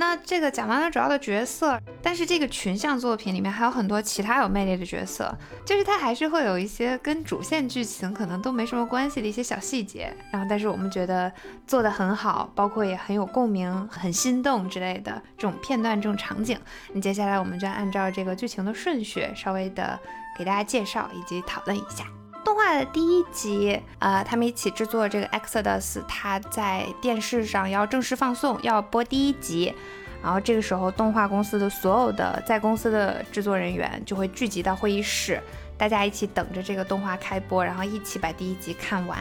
那这个讲完了主要的角色，但是这个群像作品里面还有很多其他有魅力的角色，就是它还是会有一些跟主线剧情可能都没什么关系的一些小细节，然后但是我们觉得做的很好，包括也很有共鸣、很心动之类的这种片段、这种场景。那接下来我们就按照这个剧情的顺序，稍微的给大家介绍以及讨论一下。动画的第一集，呃，他们一起制作这个《Exodus》，它在电视上要正式放送，要播第一集。然后这个时候，动画公司的所有的在公司的制作人员就会聚集到会议室，大家一起等着这个动画开播，然后一起把第一集看完，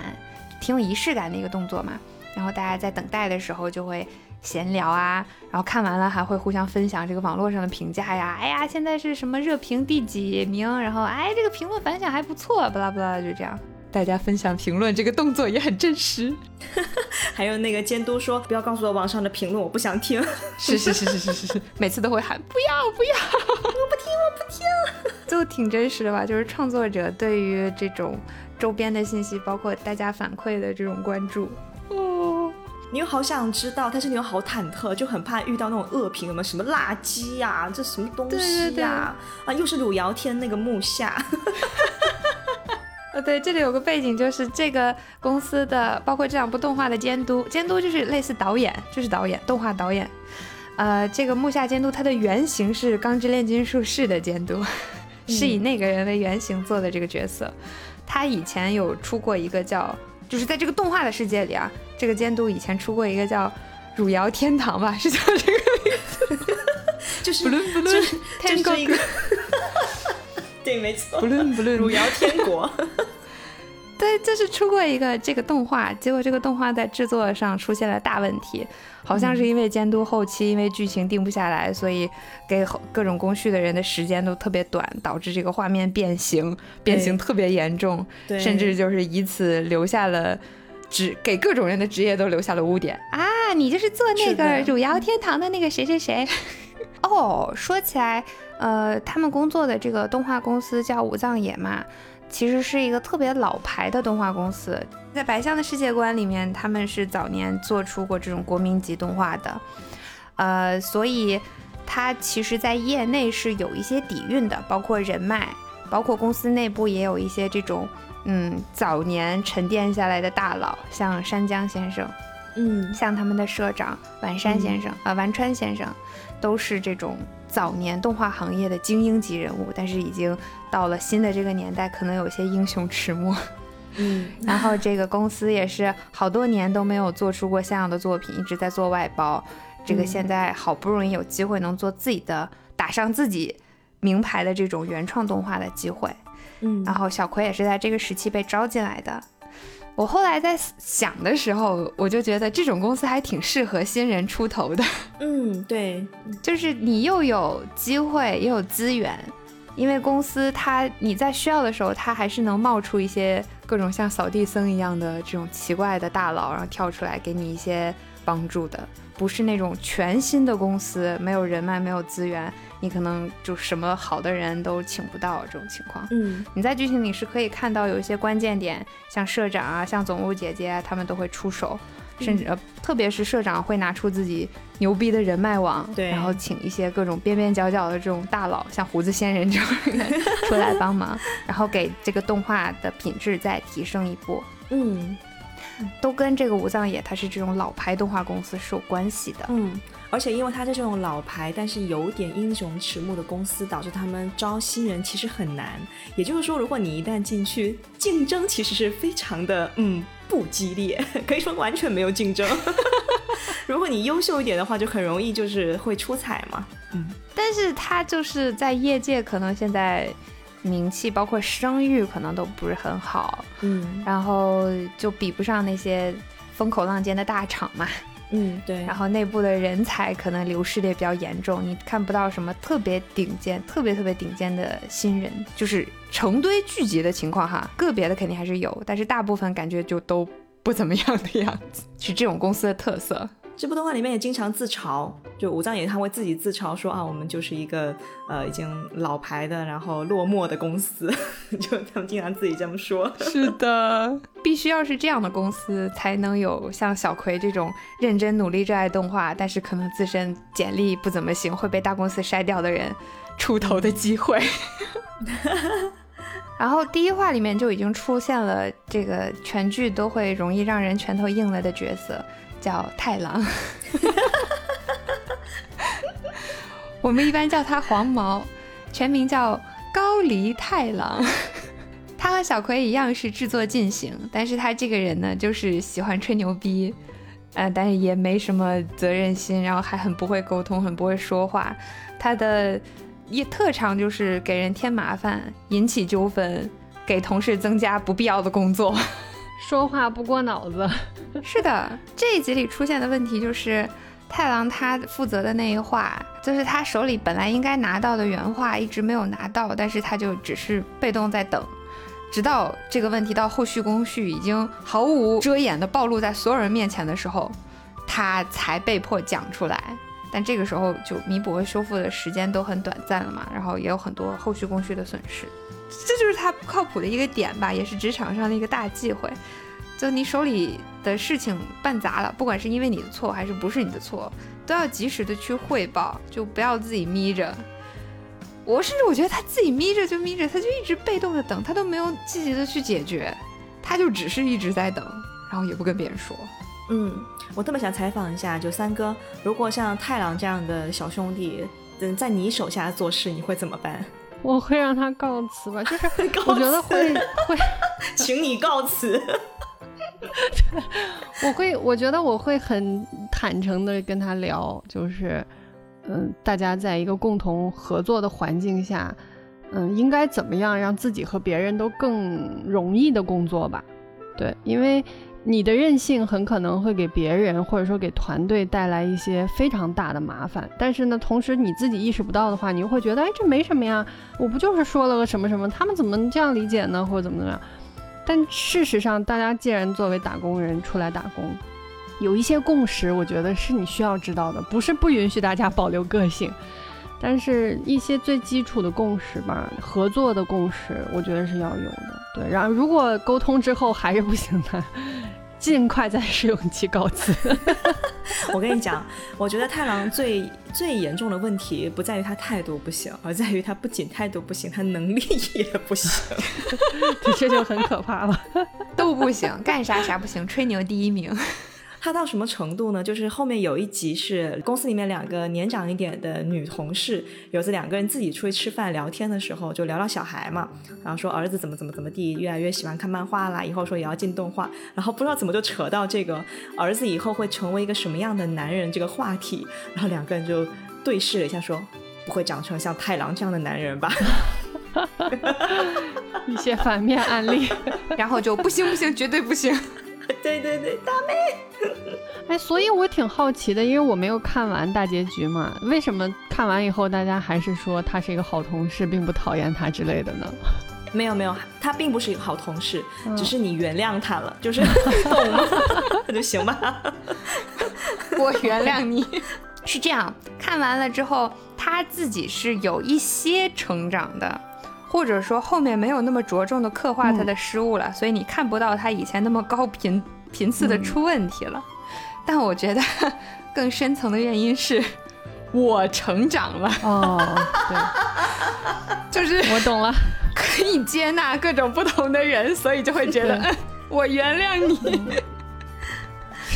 挺有仪式感的一个动作嘛。然后大家在等待的时候就会。闲聊啊，然后看完了还会互相分享这个网络上的评价呀。哎呀，现在是什么热评第几名？然后哎，这个评论反响还不错，巴拉巴拉，就这样，大家分享评论，这个动作也很真实。还有那个监督说，不要告诉我网上的评论，我不想听。是是是是是是是，每次都会喊不要不要，我不听我不听，就挺真实的吧？就是创作者对于这种周边的信息，包括大家反馈的这种关注。你又好想知道，但是你又好忐忑，就很怕遇到那种恶评，什么什么垃圾呀，这什么东西呀？啊，又是鲁尧天那个木下。呃，对，这里有个背景，就是这个公司的，包括这两部动画的监督，监督就是类似导演，就是导演，动画导演。呃，这个木下监督，他的原型是《钢之炼金术士》的监督，是以那个人为原型做的这个角色。他以前有出过一个叫。就是在这个动画的世界里啊，这个监督以前出过一个叫《汝窑天堂》吧，是叫这个名字，就是不论不论天国，对，没错，不论不论汝窑天国。对，就是出过一个这个动画，结果这个动画在制作上出现了大问题，好像是因为监督后期因为剧情定不下来，所以给各种工序的人的时间都特别短，导致这个画面变形，变形特别严重，甚至就是以此留下了职给各种人的职业都留下了污点啊！你就是做那个《汝窑天堂》的那个谁谁谁？哦，说起来，呃，他们工作的这个动画公司叫武藏野嘛。其实是一个特别老牌的动画公司，在白象的世界观里面，他们是早年做出过这种国民级动画的，呃，所以它其实，在业内是有一些底蕴的，包括人脉，包括公司内部也有一些这种，嗯，早年沉淀下来的大佬，像山江先生，嗯，像他们的社长丸山先生，啊，丸川先生，都是这种。早年动画行业的精英级人物，但是已经到了新的这个年代，可能有些英雄迟暮。嗯，然后这个公司也是好多年都没有做出过像样的作品，一直在做外包。这个现在好不容易有机会能做自己的，打上自己名牌的这种原创动画的机会。嗯，然后小葵也是在这个时期被招进来的。我后来在想的时候，我就觉得这种公司还挺适合新人出头的。嗯，对，就是你又有机会，也有资源，因为公司它你在需要的时候，它还是能冒出一些各种像扫地僧一样的这种奇怪的大佬，然后跳出来给你一些帮助的，不是那种全新的公司，没有人脉，没有资源。你可能就什么好的人都请不到这种情况。嗯，你在剧情里是可以看到有一些关键点，像社长啊，像总务姐姐啊，他们都会出手，甚至呃，特别是社长会拿出自己牛逼的人脉网，对，然后请一些各种边边角角的这种大佬，像胡子仙人这种人 出来帮忙，然后给这个动画的品质再提升一步。嗯，都跟这个武藏野它是这种老牌动画公司是有关系的。嗯。而且因为它是这种老牌，但是有点英雄迟暮的公司，导致他们招新人其实很难。也就是说，如果你一旦进去，竞争其实是非常的，嗯，不激烈，可以说完全没有竞争。如果你优秀一点的话，就很容易就是会出彩嘛。嗯，但是他就是在业界可能现在名气包括声誉可能都不是很好，嗯，然后就比不上那些风口浪尖的大厂嘛。嗯，对，然后内部的人才可能流失的也比较严重，你看不到什么特别顶尖、特别特别顶尖的新人，就是成堆聚集的情况哈，个别的肯定还是有，但是大部分感觉就都不怎么样的样子，是这种公司的特色。这部动画里面也经常自嘲，就武藏野他会自己自嘲说啊，我们就是一个呃已经老牌的，然后落寞的公司，就他们经常自己这么说。是的，必须要是这样的公司，才能有像小葵这种认真努力热爱动画，但是可能自身简历不怎么行，会被大公司筛掉的人出头的机会。然后第一话里面就已经出现了这个全剧都会容易让人拳头硬了的角色。叫太郎，我们一般叫他黄毛，全名叫高梨太郎。他和小葵一样是制作进行，但是他这个人呢，就是喜欢吹牛逼，呃，但是也没什么责任心，然后还很不会沟通，很不会说话。他的一特长就是给人添麻烦，引起纠纷，给同事增加不必要的工作。说话不过脑子，是的。这一集里出现的问题就是，太郎他负责的那一话，就是他手里本来应该拿到的原话一直没有拿到，但是他就只是被动在等，直到这个问题到后续工序已经毫无遮掩的暴露在所有人面前的时候，他才被迫讲出来。但这个时候就弥补和修复的时间都很短暂了嘛，然后也有很多后续工序的损失。这就是他不靠谱的一个点吧，也是职场上的一个大忌讳。就你手里的事情办砸了，不管是因为你的错还是不是你的错，都要及时的去汇报，就不要自己眯着。我甚至我觉得他自己眯着就眯着，他就一直被动的等，他都没有积极的去解决，他就只是一直在等，然后也不跟别人说。嗯，我特别想采访一下，就三哥，如果像太郎这样的小兄弟，嗯，在你手下做事，你会怎么办？我会让他告辞吧，就是 我觉得会会，请你告辞。我会，我觉得我会很坦诚的跟他聊，就是，嗯，大家在一个共同合作的环境下，嗯，应该怎么样让自己和别人都更容易的工作吧？对，因为。你的任性很可能会给别人或者说给团队带来一些非常大的麻烦，但是呢，同时你自己意识不到的话，你又会觉得，哎，这没什么呀，我不就是说了个什么什么，他们怎么这样理解呢，或者怎么怎么样？但事实上，大家既然作为打工人出来打工，有一些共识，我觉得是你需要知道的，不是不允许大家保留个性，但是一些最基础的共识吧，合作的共识，我觉得是要有的。对，然后如果沟通之后还是不行的。尽快在试用期告辞。我跟你讲，我觉得太郎最 最严重的问题不在于他态度不行，而在于他不仅态度不行，他能力也不行。这就很可怕了，都不行，干啥啥不行，吹牛第一名。他到什么程度呢？就是后面有一集是公司里面两个年长一点的女同事，有次两个人自己出去吃饭聊天的时候，就聊到小孩嘛，然后说儿子怎么怎么怎么地，越来越喜欢看漫画啦，以后说也要进动画，然后不知道怎么就扯到这个儿子以后会成为一个什么样的男人这个话题，然后两个人就对视了一下，说不会长成像太郎这样的男人吧？一些反面案例，然后就不行不行，绝对不行。对对对，大妹。哎，所以我挺好奇的，因为我没有看完大结局嘛，为什么看完以后大家还是说他是一个好同事，并不讨厌他之类的呢？没有没有，他并不是一个好同事，只是你原谅他了，就是 懂吗？那就行吧。我原谅你。是这样，看完了之后，他自己是有一些成长的。或者说后面没有那么着重的刻画他的失误了，所以你看不到他以前那么高频频次的出问题了。但我觉得 更深层的原因是，我成长了。哦，对，就是我懂了，可以接纳各种不同的人，所以就会觉得我原谅你。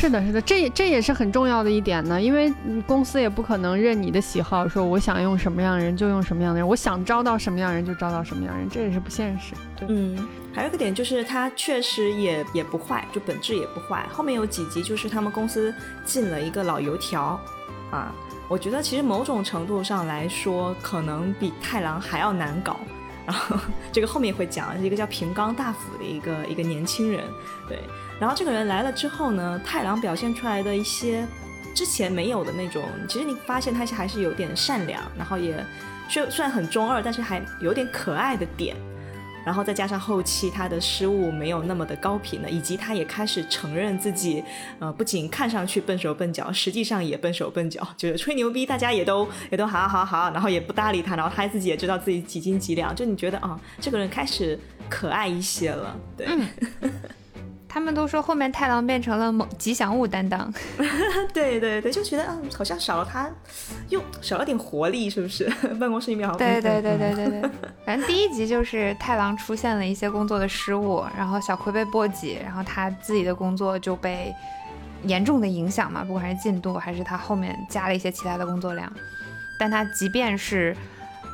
是的，是的，这这也是很重要的一点呢，因为公司也不可能任你的喜好，说我想用什么样的人就用什么样的人，我想招到什么样的人就招到什么样的人，这也是不现实。嗯，还有一个点就是他确实也也不坏，就本质也不坏。后面有几集就是他们公司进了一个老油条，啊，我觉得其实某种程度上来说，可能比太郎还要难搞。然后这个后面会讲一个叫平冈大辅的一个一个年轻人，对。然后这个人来了之后呢，太郎表现出来的一些之前没有的那种，其实你发现他还是有点善良，然后也虽虽然很中二，但是还有点可爱的点。然后再加上后期他的失误没有那么的高频了，以及他也开始承认自己，呃，不仅看上去笨手笨脚，实际上也笨手笨脚，就是吹牛逼，大家也都也都好好好，然后也不搭理他，然后他自己也知道自己几斤几两，就你觉得啊，这个人开始可爱一些了，对。他们都说后面太郎变成了某吉祥物担当，对对对，就觉得嗯，好像少了他，又少了点活力，是不是？办公室里面好。对对对对对对，反正第一集就是太郎出现了一些工作的失误，然后小葵被波及，然后他自己的工作就被严重的影响嘛，不管是进度还是他后面加了一些其他的工作量，但他即便是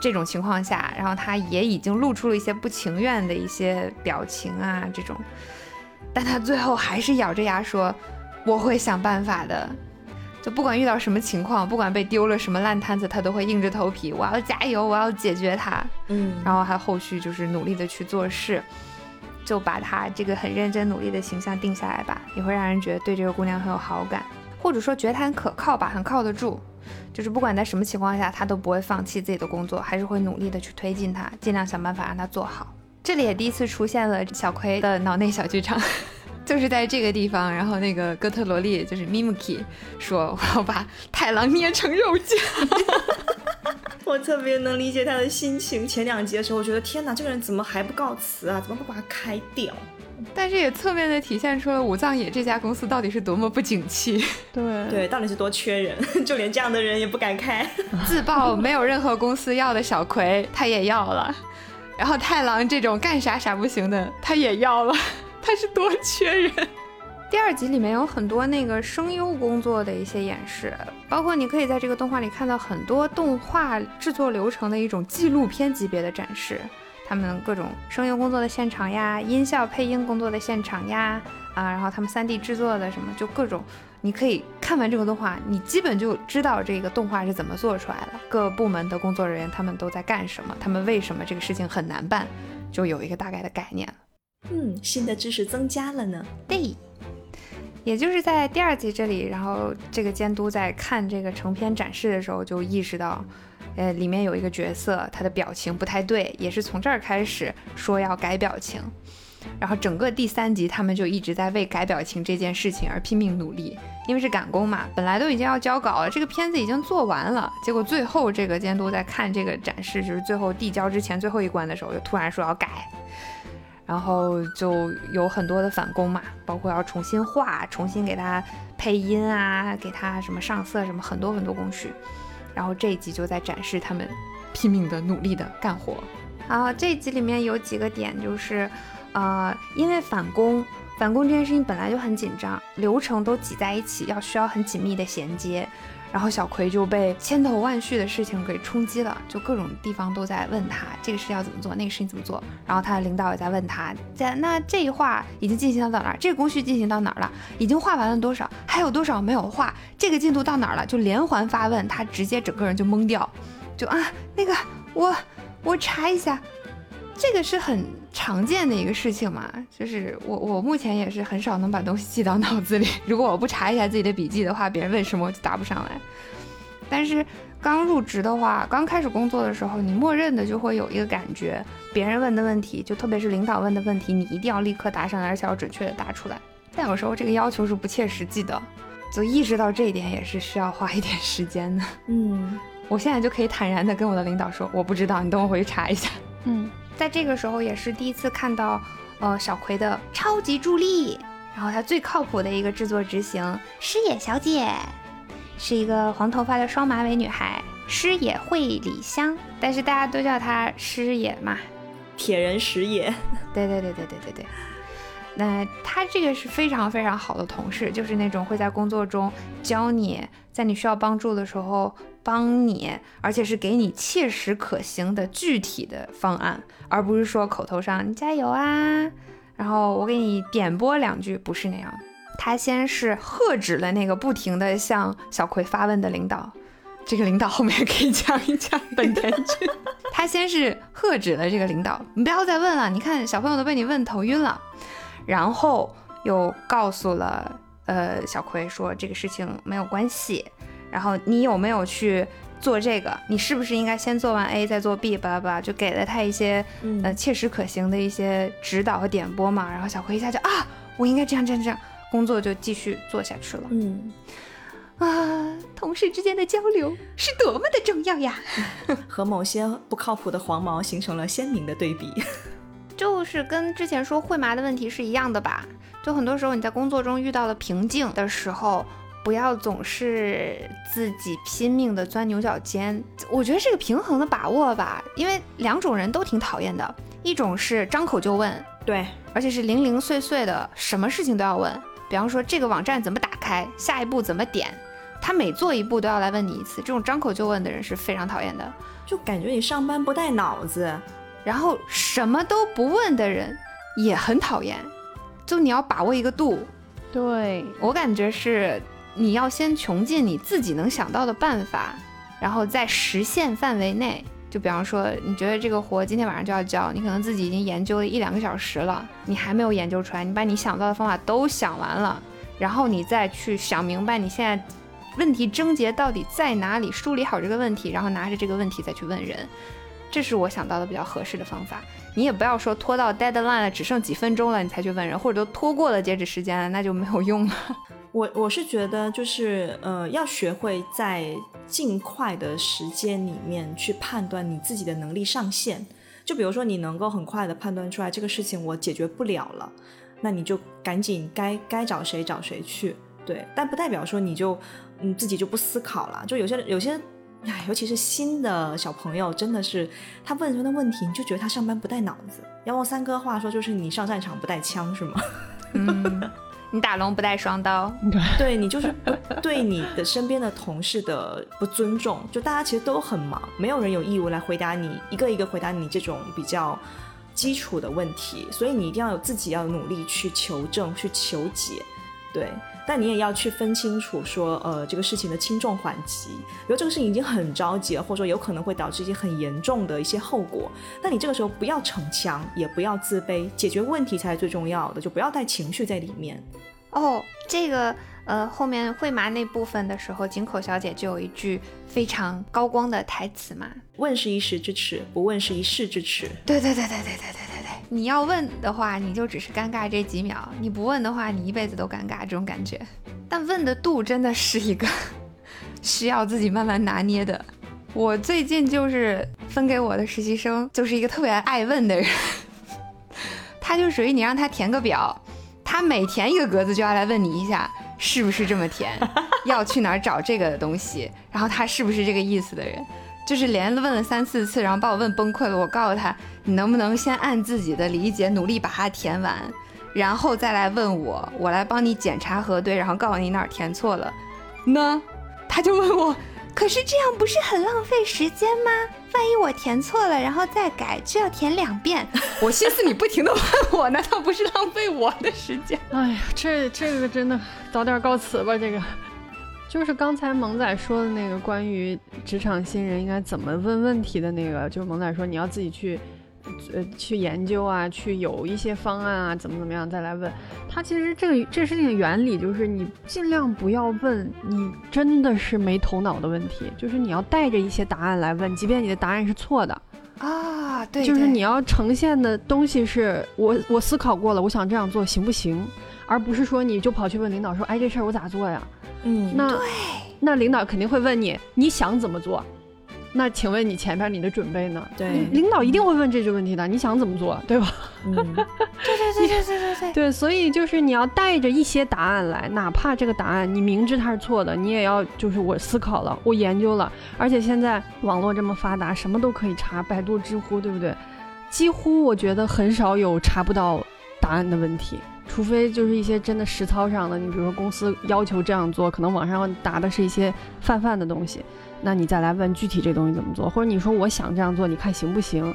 这种情况下，然后他也已经露出了一些不情愿的一些表情啊，这种。但他最后还是咬着牙说：“我会想办法的。”就不管遇到什么情况，不管被丢了什么烂摊子，他都会硬着头皮：“我要加油，我要解决它。”嗯，然后还后续就是努力的去做事，就把他这个很认真努力的形象定下来吧，也会让人觉得对这个姑娘很有好感，或者说觉得她很可靠吧，很靠得住。就是不管在什么情况下，她都不会放弃自己的工作，还是会努力的去推进它，尽量想办法让它做好。这里也第一次出现了小葵的脑内小剧场，就是在这个地方，然后那个哥特萝莉就是 Mimiki 说我要把太郎捏成肉酱，我特别能理解他的心情。前两集的时候，我觉得天哪，这个人怎么还不告辞啊？怎么不把他开掉？但是也侧面的体现出了武藏野这家公司到底是多么不景气。对对，到底是多缺人，就连这样的人也不敢开，自曝没有任何公司要的小葵，他也要了。然后太郎这种干啥啥不行的，他也要了，他是多缺人。第二集里面有很多那个声优工作的一些演示，包括你可以在这个动画里看到很多动画制作流程的一种纪录片级别的展示，他们各种声优工作的现场呀，音效配音工作的现场呀，啊，然后他们 3D 制作的什么，就各种。你可以看完这个动画，你基本就知道这个动画是怎么做出来的，各部门的工作人员他们都在干什么，他们为什么这个事情很难办，就有一个大概的概念了嗯，新的知识增加了呢。对，也就是在第二集这里，然后这个监督在看这个成片展示的时候，就意识到，呃，里面有一个角色他的表情不太对，也是从这儿开始说要改表情。然后整个第三集，他们就一直在为改表情这件事情而拼命努力，因为是赶工嘛，本来都已经要交稿了，这个片子已经做完了，结果最后这个监督在看这个展示，就是最后递交之前最后一关的时候，就突然说要改，然后就有很多的返工嘛，包括要重新画、重新给他配音啊，给他什么上色什么，很多很多工序。然后这一集就在展示他们拼命的努力的干活。然后这一集里面有几个点就是。呃，因为返工，返工这件事情本来就很紧张，流程都挤在一起，要需要很紧密的衔接。然后小葵就被千头万绪的事情给冲击了，就各种地方都在问他这个事要怎么做，那个事情怎么做。然后他的领导也在问他，在那这一画已经进行到哪儿？这个工序进行到哪儿了？已经画完了多少？还有多少没有画？这个进度到哪儿了？就连环发问，他直接整个人就懵掉，就啊，那个我我查一下，这个是很。常见的一个事情嘛，就是我我目前也是很少能把东西记到脑子里。如果我不查一下自己的笔记的话，别人问什么我就答不上来。但是刚入职的话，刚开始工作的时候，你默认的就会有一个感觉，别人问的问题，就特别是领导问的问题，你一定要立刻答上来，而且要准确的答出来。但有时候这个要求是不切实际的，就意识到这一点也是需要花一点时间的。嗯，我现在就可以坦然的跟我的领导说，我不知道，你等我回去查一下。嗯。在这个时候也是第一次看到，呃，小葵的超级助力，然后他最靠谱的一个制作执行师野小姐，是一个黄头发的双马尾女孩，师野惠里香，但是大家都叫她师野嘛，铁人石野。对对对对对对对。那他这个是非常非常好的同事，就是那种会在工作中教你，在你需要帮助的时候。帮你，而且是给你切实可行的具体的方案，而不是说口头上你加油啊，然后我给你点拨两句，不是那样。他先是喝止了那个不停的向小葵发问的领导，这个领导后面可以讲一讲本田君。他先是喝止了这个领导，你不要再问了，你看小朋友都被你问头晕了。然后又告诉了呃小葵说这个事情没有关系。然后你有没有去做这个，你是不是应该先做完 A 再做 B？巴拉巴拉，就给了他一些嗯呃切实可行的一些指导和点拨嘛。然后小葵一下就啊，我应该这样这样这样，工作就继续做下去了。嗯，啊，同事之间的交流是多么的重要呀！和某些不靠谱的黄毛形成了鲜明的对比。就是跟之前说会麻的问题是一样的吧？就很多时候你在工作中遇到了瓶颈的时候，不要总是自己拼命的钻牛角尖。我觉得是个平衡的把握吧，因为两种人都挺讨厌的，一种是张口就问，对，而且是零零碎碎的，什么事情都要问。比方说这个网站怎么打开，下一步怎么点，他每做一步都要来问你一次。这种张口就问的人是非常讨厌的。就感觉你上班不带脑子。然后什么都不问的人也很讨厌，就你要把握一个度。对，我感觉是你要先穷尽你自己能想到的办法，然后在实现范围内。就比方说，你觉得这个活今天晚上就要交，你可能自己已经研究了一两个小时了，你还没有研究出来，你把你想到的方法都想完了，然后你再去想明白你现在问题症结到底在哪里，梳理好这个问题，然后拿着这个问题再去问人。这是我想到的比较合适的方法。你也不要说拖到 deadline 了，只剩几分钟了你才去问人，或者都拖过了截止时间了，那就没有用了。我我是觉得就是呃，要学会在尽快的时间里面去判断你自己的能力上限。就比如说，你能够很快的判断出来这个事情我解决不了了，那你就赶紧该该找谁找谁去。对，但不代表说你就嗯自己就不思考了。就有些有些，哎，尤其是新的小朋友，真的是他问什么问题，你就觉得他上班不带脑子。要用三哥话说，就是你上战场不带枪，是吗？嗯，你打龙不带双刀。对你就是不对你的身边的同事的不尊重，就大家其实都很忙，没有人有义务来回答你一个一个回答你这种比较基础的问题，所以你一定要有自己要努力去求证、去求解，对。但你也要去分清楚说呃这个事情的轻重缓急，比如这个事情已经很着急了，或者说有可能会导致一些很严重的一些后果。那你这个时候不要逞强，也不要自卑，解决问题才是最重要的，就不要带情绪在里面。哦，这个呃后面会麻那部分的时候，井口小姐就有一句非常高光的台词嘛，问是一时之耻，不问是一世之耻。对对对对对对对。你要问的话，你就只是尴尬这几秒；你不问的话，你一辈子都尴尬这种感觉。但问的度真的是一个需要自己慢慢拿捏的。我最近就是分给我的实习生，就是一个特别爱问的人，他就属于你让他填个表，他每填一个格子就要来问你一下是不是这么填，要去哪儿找这个东西，然后他是不是这个意思的人。就是连问了三四次，然后把我问崩溃了。我告诉他，你能不能先按自己的理解努力把它填完，然后再来问我，我来帮你检查核对，然后告诉你哪儿填错了。呢？他就问我，可是这样不是很浪费时间吗？万一我填错了，然后再改，就要填两遍。我心思你不停的问我，难道不是浪费我的时间？哎呀，这这个真的早点告辞吧，这个。就是刚才萌仔说的那个关于职场新人应该怎么问问题的那个，就是萌仔说你要自己去，呃，去研究啊，去有一些方案啊，怎么怎么样再来问。他其实这个这事情的原理就是你尽量不要问你真的是没头脑的问题，就是你要带着一些答案来问，即便你的答案是错的啊，对，就是你要呈现的东西是我我思考过了，我想这样做行不行，而不是说你就跑去问领导说，哎，这事儿我咋做呀？嗯，那，那领导肯定会问你，你想怎么做？那请问你前边你的准备呢？对领导一定会问这句问题的，你想怎么做，对吧？嗯，对对对对对对对，对，所以就是你要带着一些答案来，哪怕这个答案你明知它是错的，你也要就是我思考了，我研究了，而且现在网络这么发达，什么都可以查，百度、知乎，对不对？几乎我觉得很少有查不到答案的问题。除非就是一些真的实操上的，你比如说公司要求这样做，可能网上答的是一些泛泛的东西，那你再来问具体这东西怎么做，或者你说我想这样做，你看行不行？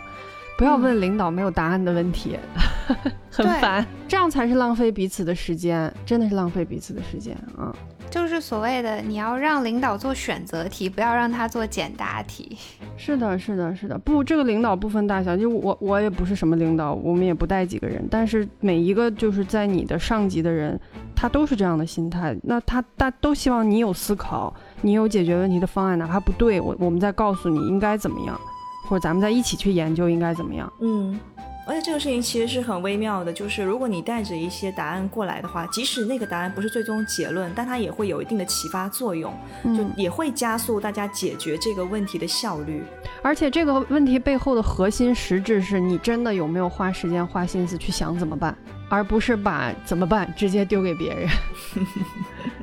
不要问领导没有答案的问题，很烦，这样才是浪费彼此的时间，真的是浪费彼此的时间啊！就是所谓的你要让领导做选择题，不要让他做简答题。是的，是的，是的，不，这个领导不分大小，就我我也不是什么领导，我们也不带几个人，但是每一个就是在你的上级的人，他他都是这样的心态。那他大都希望你有思考，你有解决问题的方案，哪怕不对，我我们再告诉你应该怎么样，或者咱们再一起去研究应该怎么样。嗯。而且这个事情其实是很微妙的，就是如果你带着一些答案过来的话，即使那个答案不是最终结论，但它也会有一定的启发作用，就也会加速大家解决这个问题的效率。而且这个问题背后的核心实质是你真的有没有花时间花心思去想怎么办，而不是把怎么办直接丢给别人。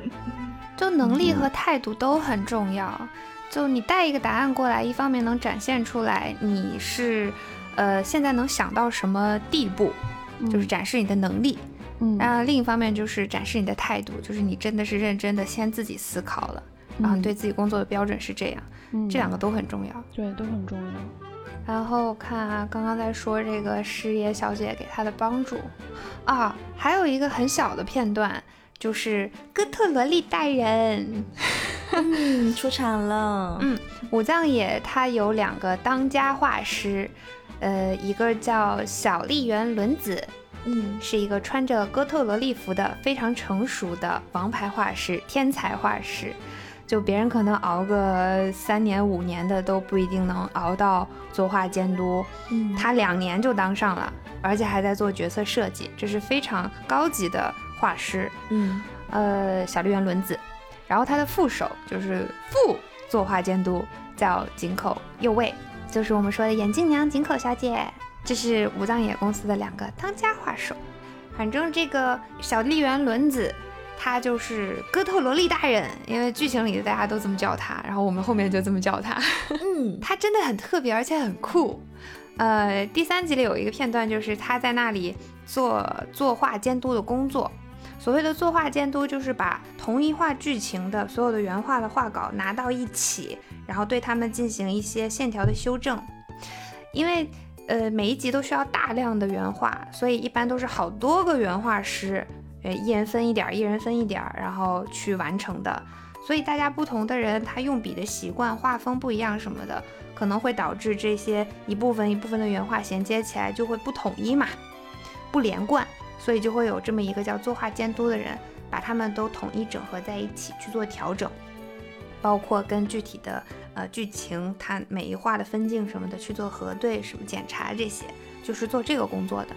就能力和态度都很重要。就你带一个答案过来，一方面能展现出来你是。呃，现在能想到什么地步，就是展示你的能力。嗯，那另一方面就是展示你的态度，就是你真的是认真的先自己思考了，然后对自己工作的标准是这样。嗯，这两个都很重要。对，都很重要。然后看啊，刚刚在说这个师爷小姐给他的帮助啊，还有一个很小的片段，就是哥特萝莉大人 出场了。嗯，武藏野他有两个当家画师。呃，一个叫小笠原伦子，嗯，是一个穿着哥特萝莉服的非常成熟的王牌画师，天才画师。就别人可能熬个三年五年的都不一定能熬到作画监督，嗯，他两年就当上了，而且还在做角色设计，这是非常高级的画师，嗯，呃，小笠原伦子。然后他的副手就是副作画监督，叫井口佑卫。就是我们说的眼镜娘井口小姐，这是武藏野公司的两个当家画手。反正这个小笠原伦子，她就是哥特萝莉大人，因为剧情里大家都这么叫她，然后我们后面就这么叫她。嗯，她真的很特别，而且很酷。呃，第三集里有一个片段，就是她在那里做作画监督的工作。所谓的作画监督，就是把同一画剧情的所有的原画的画稿拿到一起，然后对他们进行一些线条的修正。因为呃每一集都需要大量的原画，所以一般都是好多个原画师，呃一人分一点，一人分一点，然后去完成的。所以大家不同的人，他用笔的习惯、画风不一样什么的，可能会导致这些一部分一部分的原画衔接起来就会不统一嘛，不连贯。所以就会有这么一个叫作画监督的人，把他们都统一整合在一起去做调整，包括跟具体的呃剧情，它每一画的分镜什么的去做核对、什么检查这些，就是做这个工作的。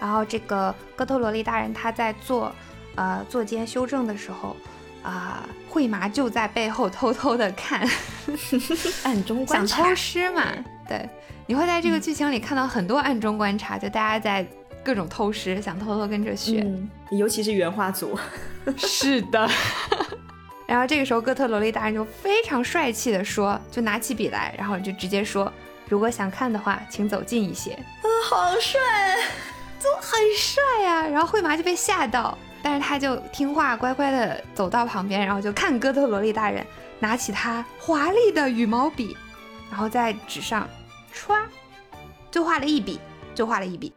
然后这个哥特萝莉大人他在做呃做监修正的时候，啊，惠麻就在背后偷偷的看，暗中观察，想偷师嘛？对，你会在这个剧情里看到很多暗中观察，就大家在。各种偷师，想偷偷跟着学，尤其是原画组。是的。然后这个时候，哥特萝莉大人就非常帅气的说，就拿起笔来，然后就直接说：“如果想看的话，请走近一些。”啊，好帅，就很帅呀。然后惠麻就被吓到，但是他就听话，乖乖的走到旁边，然后就看哥特萝莉大人拿起他华丽的羽毛笔，然后在纸上唰就画了一笔，就画了一笔。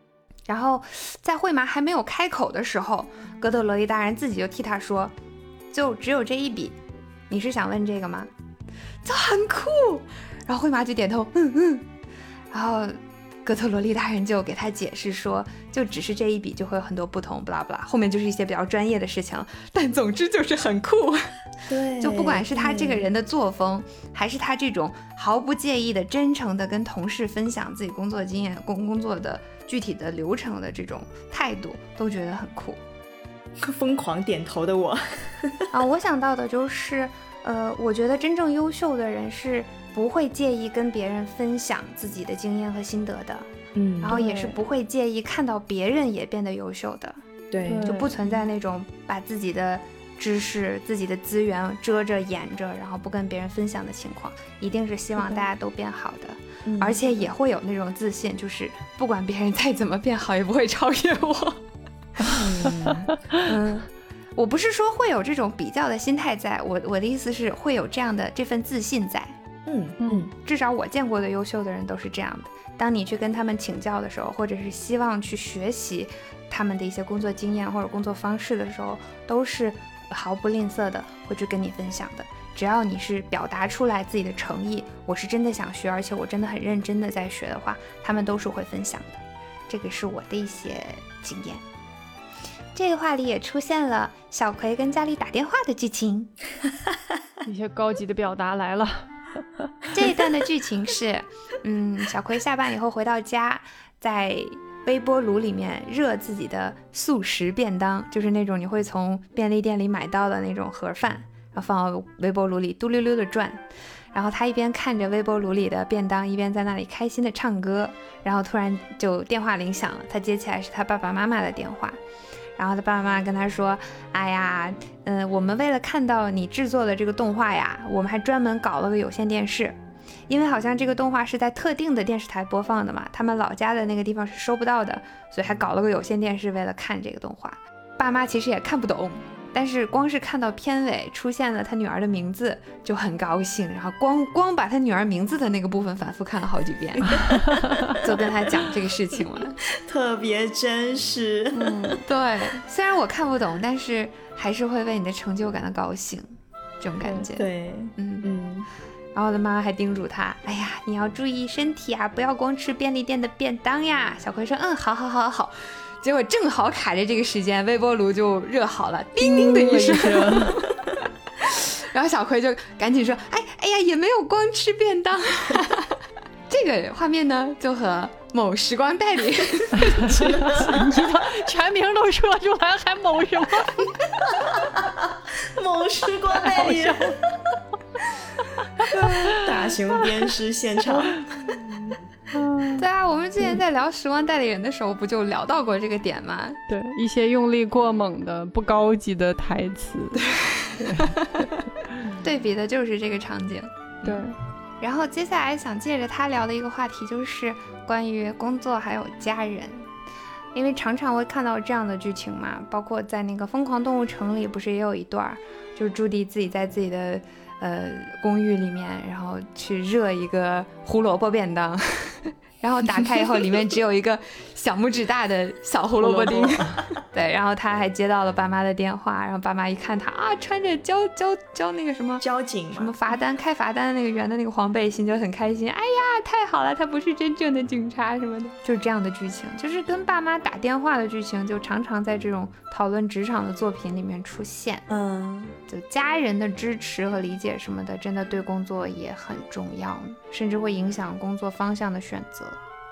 然后，在惠麻还没有开口的时候，哥特萝莉大人自己就替他说：“就只有这一笔，你是想问这个吗？”就很酷。然后灰麻就点头，嗯嗯。然后哥特萝莉大人就给他解释说：“就只是这一笔，就会有很多不同，不啦不啦。”后面就是一些比较专业的事情，但总之就是很酷。对，就不管是他这个人的作风，还是他这种毫不介意的、真诚的跟同事分享自己工作经验、工工作的。具体的流程的这种态度都觉得很酷，疯狂点头的我 啊，我想到的就是，呃，我觉得真正优秀的人是不会介意跟别人分享自己的经验和心得的，嗯，然后也是不会介意看到别人也变得优秀的，对，就不存在那种把自己的知识、自己的资源遮着掩着，然后不跟别人分享的情况，一定是希望大家都变好的。而且也会有那种自信，就是不管别人再怎么变好，也不会超越我。嗯，我不是说会有这种比较的心态，在我我的意思是会有这样的这份自信在。嗯嗯，至少我见过的优秀的人都是这样的。当你去跟他们请教的时候，或者是希望去学习他们的一些工作经验或者工作方式的时候，都是毫不吝啬的会去跟你分享的。只要你是表达出来自己的诚意，我是真的想学，而且我真的很认真的在学的话，他们都是会分享的。这个是我的一些经验。这个话里也出现了小葵跟家里打电话的剧情。一些高级的表达来了。这一段的剧情是，嗯，小葵下班以后回到家，在微波炉里面热自己的速食便当，就是那种你会从便利店里买到的那种盒饭，然后放到微波炉里嘟溜溜的转。然后他一边看着微波炉里的便当，一边在那里开心的唱歌。然后突然就电话铃响了，他接起来是他爸爸妈妈的电话。然后他爸爸妈妈跟他说：“哎呀，嗯，我们为了看到你制作的这个动画呀，我们还专门搞了个有线电视，因为好像这个动画是在特定的电视台播放的嘛，他们老家的那个地方是收不到的，所以还搞了个有线电视，为了看这个动画。爸妈其实也看不懂。”但是光是看到片尾出现了他女儿的名字就很高兴，然后光光把他女儿名字的那个部分反复看了好几遍，就跟他讲这个事情了，特别真实。嗯，对，虽然我看不懂，但是还是会为你的成就感到高兴，这种感觉。对，嗯嗯。然后我的妈妈还叮嘱他，哎呀，你要注意身体啊，不要光吃便利店的便当呀。小葵说，嗯，好好好好。结果正好卡着这个时间，微波炉就热好了，叮叮的一声。然后小葵就赶紧说：“哎哎呀，也没有光吃便当。”这个画面呢，就和某时光代理，全名都说出来，还某什么？某时光代理，大型鞭尸现场。我们之前在聊时光代理人的时候，不就聊到过这个点吗？对，一些用力过猛的、不高级的台词，对 比的就是这个场景。对，然后接下来想借着他聊的一个话题，就是关于工作还有家人，因为常常会看到这样的剧情嘛，包括在那个《疯狂动物城》里，不是也有一段，就是朱迪自己在自己的。呃，公寓里面，然后去热一个胡萝卜便当。然后打开以后，里面只有一个小拇指大的小胡萝卜丁。对，然后他还接到了爸妈的电话，然后爸妈一看他啊，穿着交交交那个什么交警什么罚单开罚单的那个圆的那个黄背心，就很开心。哎呀，太好了，他不是真正的警察什么的，就是这样的剧情，就是跟爸妈打电话的剧情，就常常在这种讨论职场的作品里面出现。嗯，就家人的支持和理解什么的，真的对工作也很重要，甚至会影响工作方向的选择。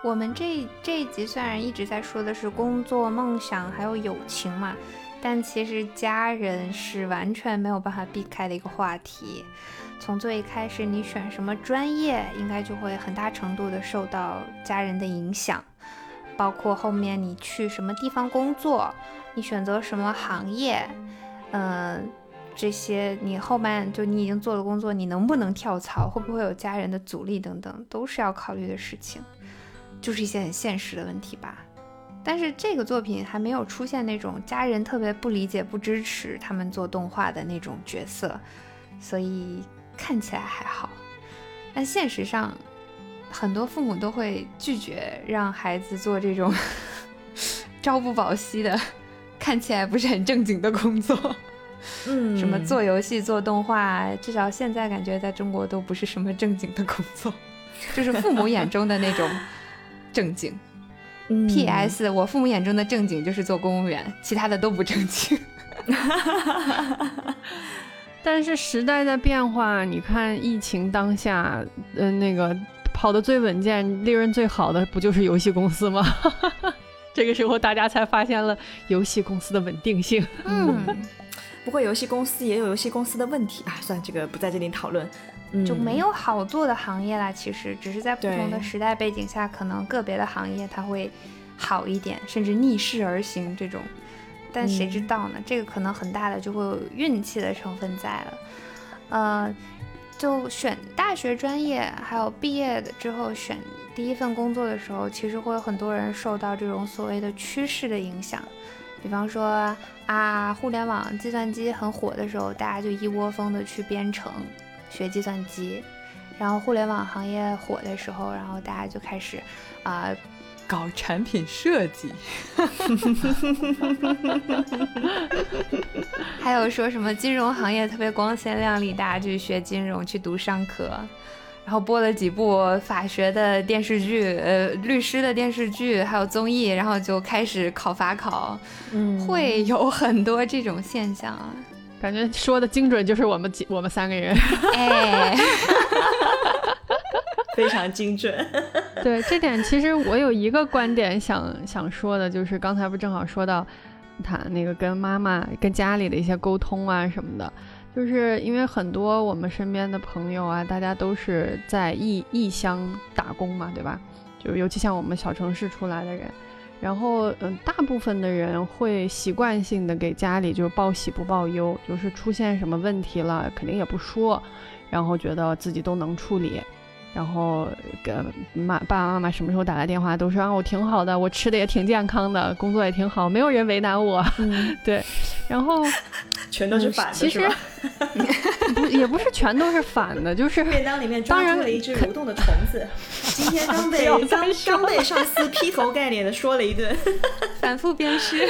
我们这这一集虽然一直在说的是工作、梦想还有友情嘛，但其实家人是完全没有办法避开的一个话题。从最一开始你选什么专业，应该就会很大程度的受到家人的影响，包括后面你去什么地方工作，你选择什么行业，嗯，这些你后面就你已经做的工作，你能不能跳槽，会不会有家人的阻力等等，都是要考虑的事情。就是一些很现实的问题吧，但是这个作品还没有出现那种家人特别不理解、不支持他们做动画的那种角色，所以看起来还好。但现实上，很多父母都会拒绝让孩子做这种 朝不保夕的、看起来不是很正经的工作。嗯，什么做游戏、做动画，至少现在感觉在中国都不是什么正经的工作，就是父母眼中的那种。正经，P.S. 我父母眼中的正经就是做公务员，其他的都不正经。但是时代在变化，你看疫情当下，嗯，那个跑得最稳健、利润最好的不就是游戏公司吗？这个时候大家才发现了游戏公司的稳定性。嗯，不过游戏公司也有游戏公司的问题啊，算这个不在这里讨论。就没有好做的行业啦，其实只是在不同的时代背景下，可能个别的行业它会好一点，甚至逆势而行这种，但谁知道呢？这个可能很大的就会有运气的成分在了。呃，就选大学专业，还有毕业的之后选第一份工作的时候，其实会有很多人受到这种所谓的趋势的影响，比方说啊，互联网计算机很火的时候，大家就一窝蜂的去编程。学计算机，然后互联网行业火的时候，然后大家就开始啊搞产品设计，还有说什么金融行业特别光鲜亮丽，大家就去学金融，去读商科，然后播了几部法学的电视剧，呃，律师的电视剧，还有综艺，然后就开始考法考，嗯，会有很多这种现象啊。感觉说的精准，就是我们几我们三个人。哎，非常精准。对这点，其实我有一个观点想想说的，就是刚才不正好说到他那个跟妈妈、跟家里的一些沟通啊什么的，就是因为很多我们身边的朋友啊，大家都是在异异乡打工嘛，对吧？就尤其像我们小城市出来的人。然后，嗯，大部分的人会习惯性的给家里就是报喜不报忧，就是出现什么问题了，肯定也不说，然后觉得自己都能处理。然后跟妈爸爸妈妈什么时候打来电话都说啊，我挺好的，我吃的也挺健康的，工作也挺好，没有人为难我。嗯，对，然后 全都是反的，其实 不也不是全都是反的，就是便当里面抓住了一只蠕动的虫子，今天刚被刚刚被上司劈头盖脸的说了一顿，反复鞭尸。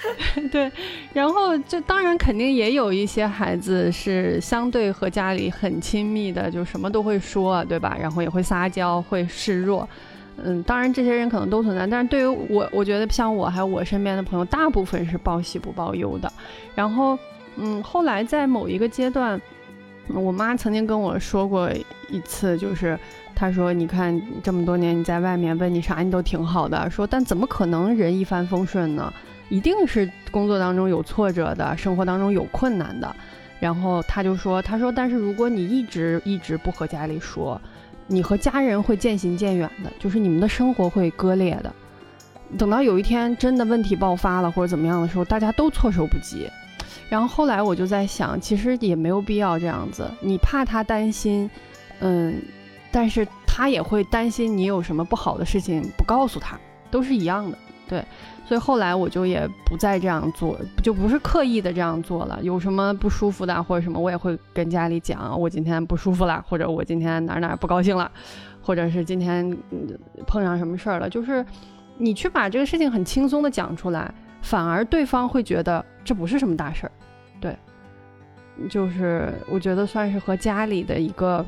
对，然后就当然肯定也有一些孩子是相对和家里很亲密的，就什么都会说，对吧？然后也会撒娇，会示弱。嗯，当然这些人可能都存在，但是对于我，我觉得像我还有我身边的朋友，大部分是报喜不报忧的。然后，嗯，后来在某一个阶段，我妈曾经跟我说过一次，就是她说：“你看这么多年你在外面，问你啥你都挺好的，说但怎么可能人一帆风顺呢？”一定是工作当中有挫折的，生活当中有困难的，然后他就说：“他说，但是如果你一直一直不和家里说，你和家人会渐行渐远的，就是你们的生活会割裂的。等到有一天真的问题爆发了或者怎么样的时候，大家都措手不及。然后后来我就在想，其实也没有必要这样子，你怕他担心，嗯，但是他也会担心你有什么不好的事情不告诉他，都是一样的，对。”所以后来我就也不再这样做，就不是刻意的这样做了。有什么不舒服的或者什么，我也会跟家里讲，我今天不舒服了，或者我今天哪哪不高兴了，或者是今天碰上什么事儿了。就是你去把这个事情很轻松的讲出来，反而对方会觉得这不是什么大事儿。对，就是我觉得算是和家里的一个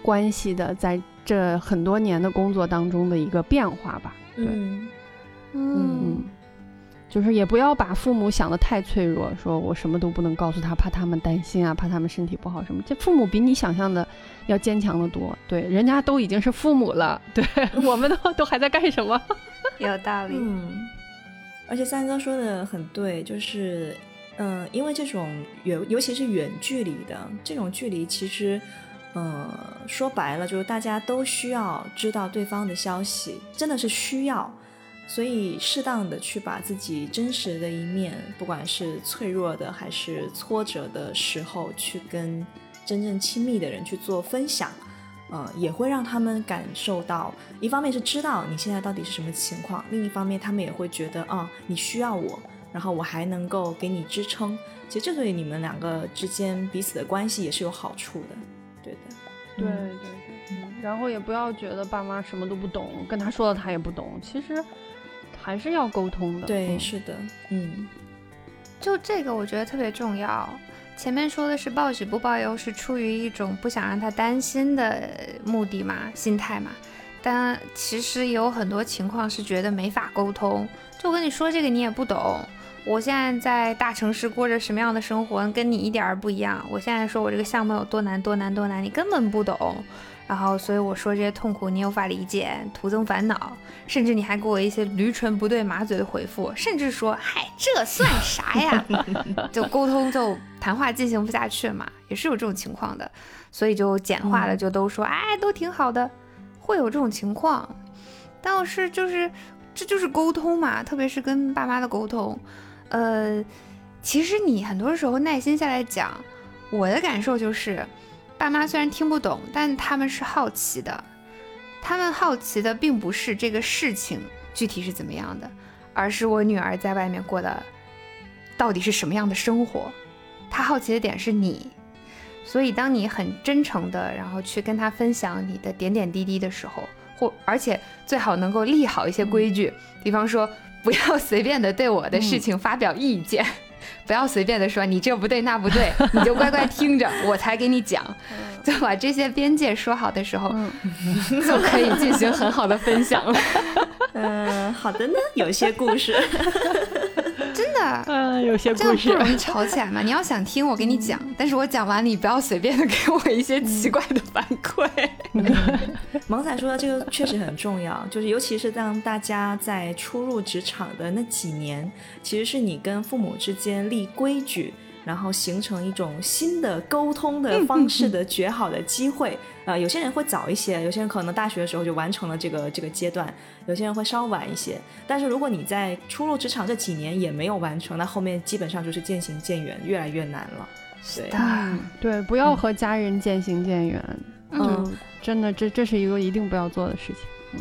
关系的，在这很多年的工作当中的一个变化吧。对。嗯，就是也不要把父母想的太脆弱，说我什么都不能告诉他，怕他们担心啊，怕他们身体不好什么。这父母比你想象的要坚强的多，对，人家都已经是父母了，对 我们都都还在干什么？有道理。嗯，而且三哥说的很对，就是嗯，因为这种远，尤其是远距离的这种距离，其实嗯，说白了就是大家都需要知道对方的消息，真的是需要。所以，适当的去把自己真实的一面，不管是脆弱的还是挫折的时候，去跟真正亲密的人去做分享，嗯，也会让他们感受到，一方面是知道你现在到底是什么情况，另一方面他们也会觉得，啊，你需要我，然后我还能够给你支撑。其实这对你们两个之间彼此的关系也是有好处的，对的。对对对，然后也不要觉得爸妈什么都不懂，跟他说了他也不懂，其实。还是要沟通的，对，是的，嗯，就这个我觉得特别重要。前面说的是报喜不报忧，是出于一种不想让他担心的目的嘛，心态嘛。但其实有很多情况是觉得没法沟通。就我跟你说这个你也不懂，我现在在大城市过着什么样的生活，跟你一点儿不一样。我现在说我这个项目有多难多难多难，你根本不懂。然后，所以我说这些痛苦你有法理解，徒增烦恼，甚至你还给我一些驴唇不对马嘴的回复，甚至说，嗨，这算啥呀？就沟通就谈话进行不下去嘛，也是有这种情况的，所以就简化了，就都说，哎，都挺好的，会有这种情况，但是就是这就是沟通嘛，特别是跟爸妈的沟通，呃，其实你很多时候耐心下来讲，我的感受就是。爸妈虽然听不懂，但他们是好奇的。他们好奇的并不是这个事情具体是怎么样的，而是我女儿在外面过的到底是什么样的生活。他好奇的点是你，所以当你很真诚的，然后去跟他分享你的点点滴滴的时候，或而且最好能够立好一些规矩，比方说不要随便的对我的事情发表意见。不要随便的说你这不对那不对，你就乖乖听着，我才给你讲。就把这些边界说好的时候，就可以进行很好的分享了。嗯，好的呢，有些故事。嗯，有些不容易吵起来嘛？你要想听，我给你讲，但是我讲完你不要随便的给我一些奇怪的反馈。萌仔说的这个确实很重要，就是尤其是当大家在初入职场的那几年，其实是你跟父母之间立规矩，然后形成一种新的沟通的方式的绝好的机会。呃，有些人会早一些，有些人可能大学的时候就完成了这个这个阶段，有些人会稍晚一些。但是如果你在初入职场这几年也没有完成，那后面基本上就是渐行渐远，越来越难了。对，嗯，对，不要和家人渐行渐远，嗯，真的，这这是一个一定不要做的事情。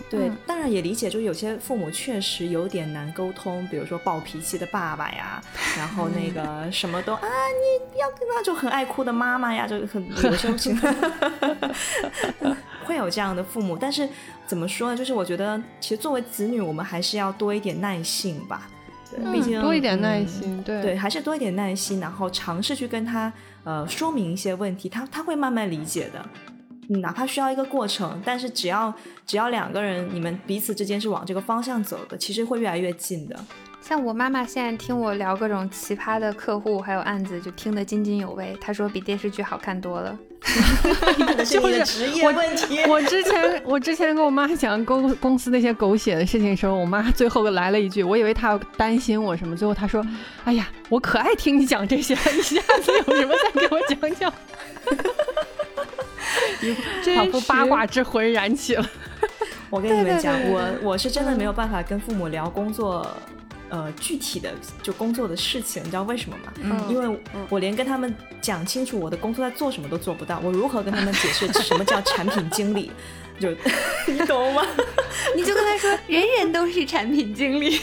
对嗯，当然也理解，就是有些父母确实有点难沟通，比如说暴脾气的爸爸呀，然后那个什么都啊，你要跟他就很爱哭的妈妈呀，就很有时候情 会有这样的父母。但是怎么说呢？就是我觉得，其实作为子女，我们还是要多一点耐性吧。对，毕竟多一点耐嗯心，对对，还是多一点耐心，然后尝试去跟他呃说明一些问题，他他会慢慢理解的。嗯哪怕需要一个过程，但是只要只要两个人你们彼此之间是往这个方向走的，其实会越来越近的。像我妈妈现在听我聊各种奇葩的客户还有案子，就听得津津有味。她说比电视剧好看多了。可能是职业问题。我之前我之前跟我妈讲公公司那些狗血的事情的时候，我妈 最后来了一句，我以为她要担心我什么，最后她说：“哎呀，我可爱听你讲这些，你下次有什么再给我讲讲。” 仿佛八卦之魂燃起了。我跟你们讲，对对对我我是真的没有办法跟父母聊工作，呃，具体的就工作的事情，你知道为什么吗？嗯因为我连跟他们讲清楚我的工作在做什么都做不到，我如何跟他们解释什么叫产品经理？就 你懂吗？你就跟他说，人人都是产品经理。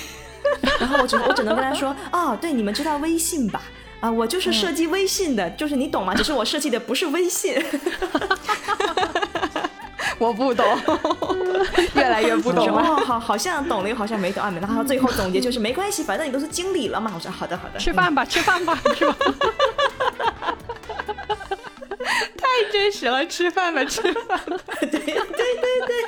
然后我只我只能跟他说，哦，对，你们知道微信吧？啊，我就是设计微信的，就是你懂吗？只是我设计的不是微信。我不懂，越来越不懂了。哦，好，好像懂了，又好像没懂啊。然后最后总结就是没关系，反正你都是经理了嘛。我说好的，好的。吃饭吧，吃饭吧，是吧？太真实了，吃饭吧，吃饭吧。对对对对。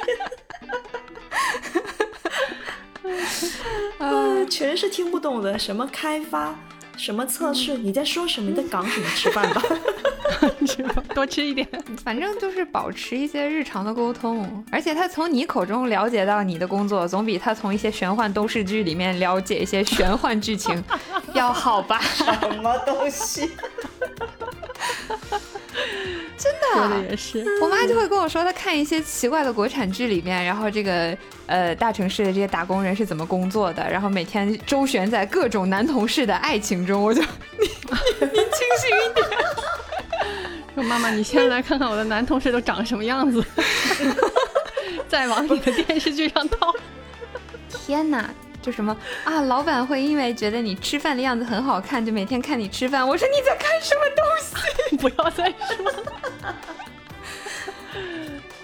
啊，全是听不懂的，什么开发，什么测试，你在说什么？你在港什么？吃饭吧。吃吧，多吃一点。反正就是保持一些日常的沟通，而且他从你口中了解到你的工作，总比他从一些玄幻都市剧里面了解一些玄幻剧情要好吧？什么东西？真说的的。也是，我妈就会跟我说，她看一些奇怪的国产剧里面，然后这个呃大城市的这些打工人是怎么工作的，然后每天周旋在各种男同事的爱情中，我就你你你清醒一点。说妈妈，你先来看看我的男同事都长什么样子，再往你的电视剧上套。天哪！就什么啊，老板会因为觉得你吃饭的样子很好看，就每天看你吃饭。我说你在看什么东西？不要再说了。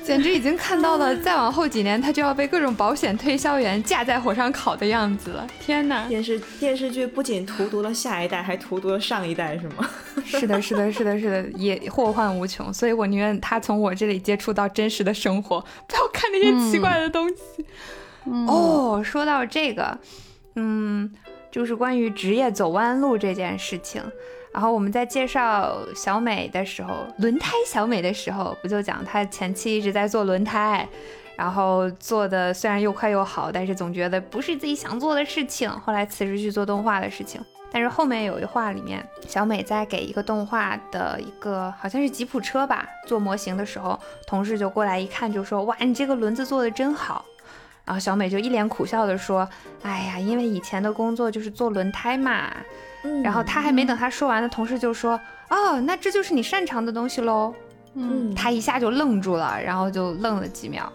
简直已经看到了，再往后几年他就要被各种保险推销员架在火上烤的样子了。天哪！电视电视剧不仅荼毒了下一代，还荼毒了上一代，是吗？是的，是的，是的，是的，也祸患无穷。所以我宁愿他从我这里接触到真实的生活，不要看那些奇怪的东西。嗯哦，说到这个，嗯，就是关于职业走弯路这件事情。然后我们在介绍小美的时候，轮胎小美的时候，不就讲她前期一直在做轮胎，然后做的虽然又快又好，但是总觉得不是自己想做的事情。后来辞职去做动画的事情。但是后面有一话里面，小美在给一个动画的一个好像是吉普车吧做模型的时候，同事就过来一看就说：“哇，你这个轮子做的真好。”然后小美就一脸苦笑的说：“哎呀，因为以前的工作就是做轮胎嘛。”嗯然后她还没等她说完呢，同事就说：“哦，那这就是你擅长的东西喽。”嗯她一下就愣住了，然后就愣了几秒，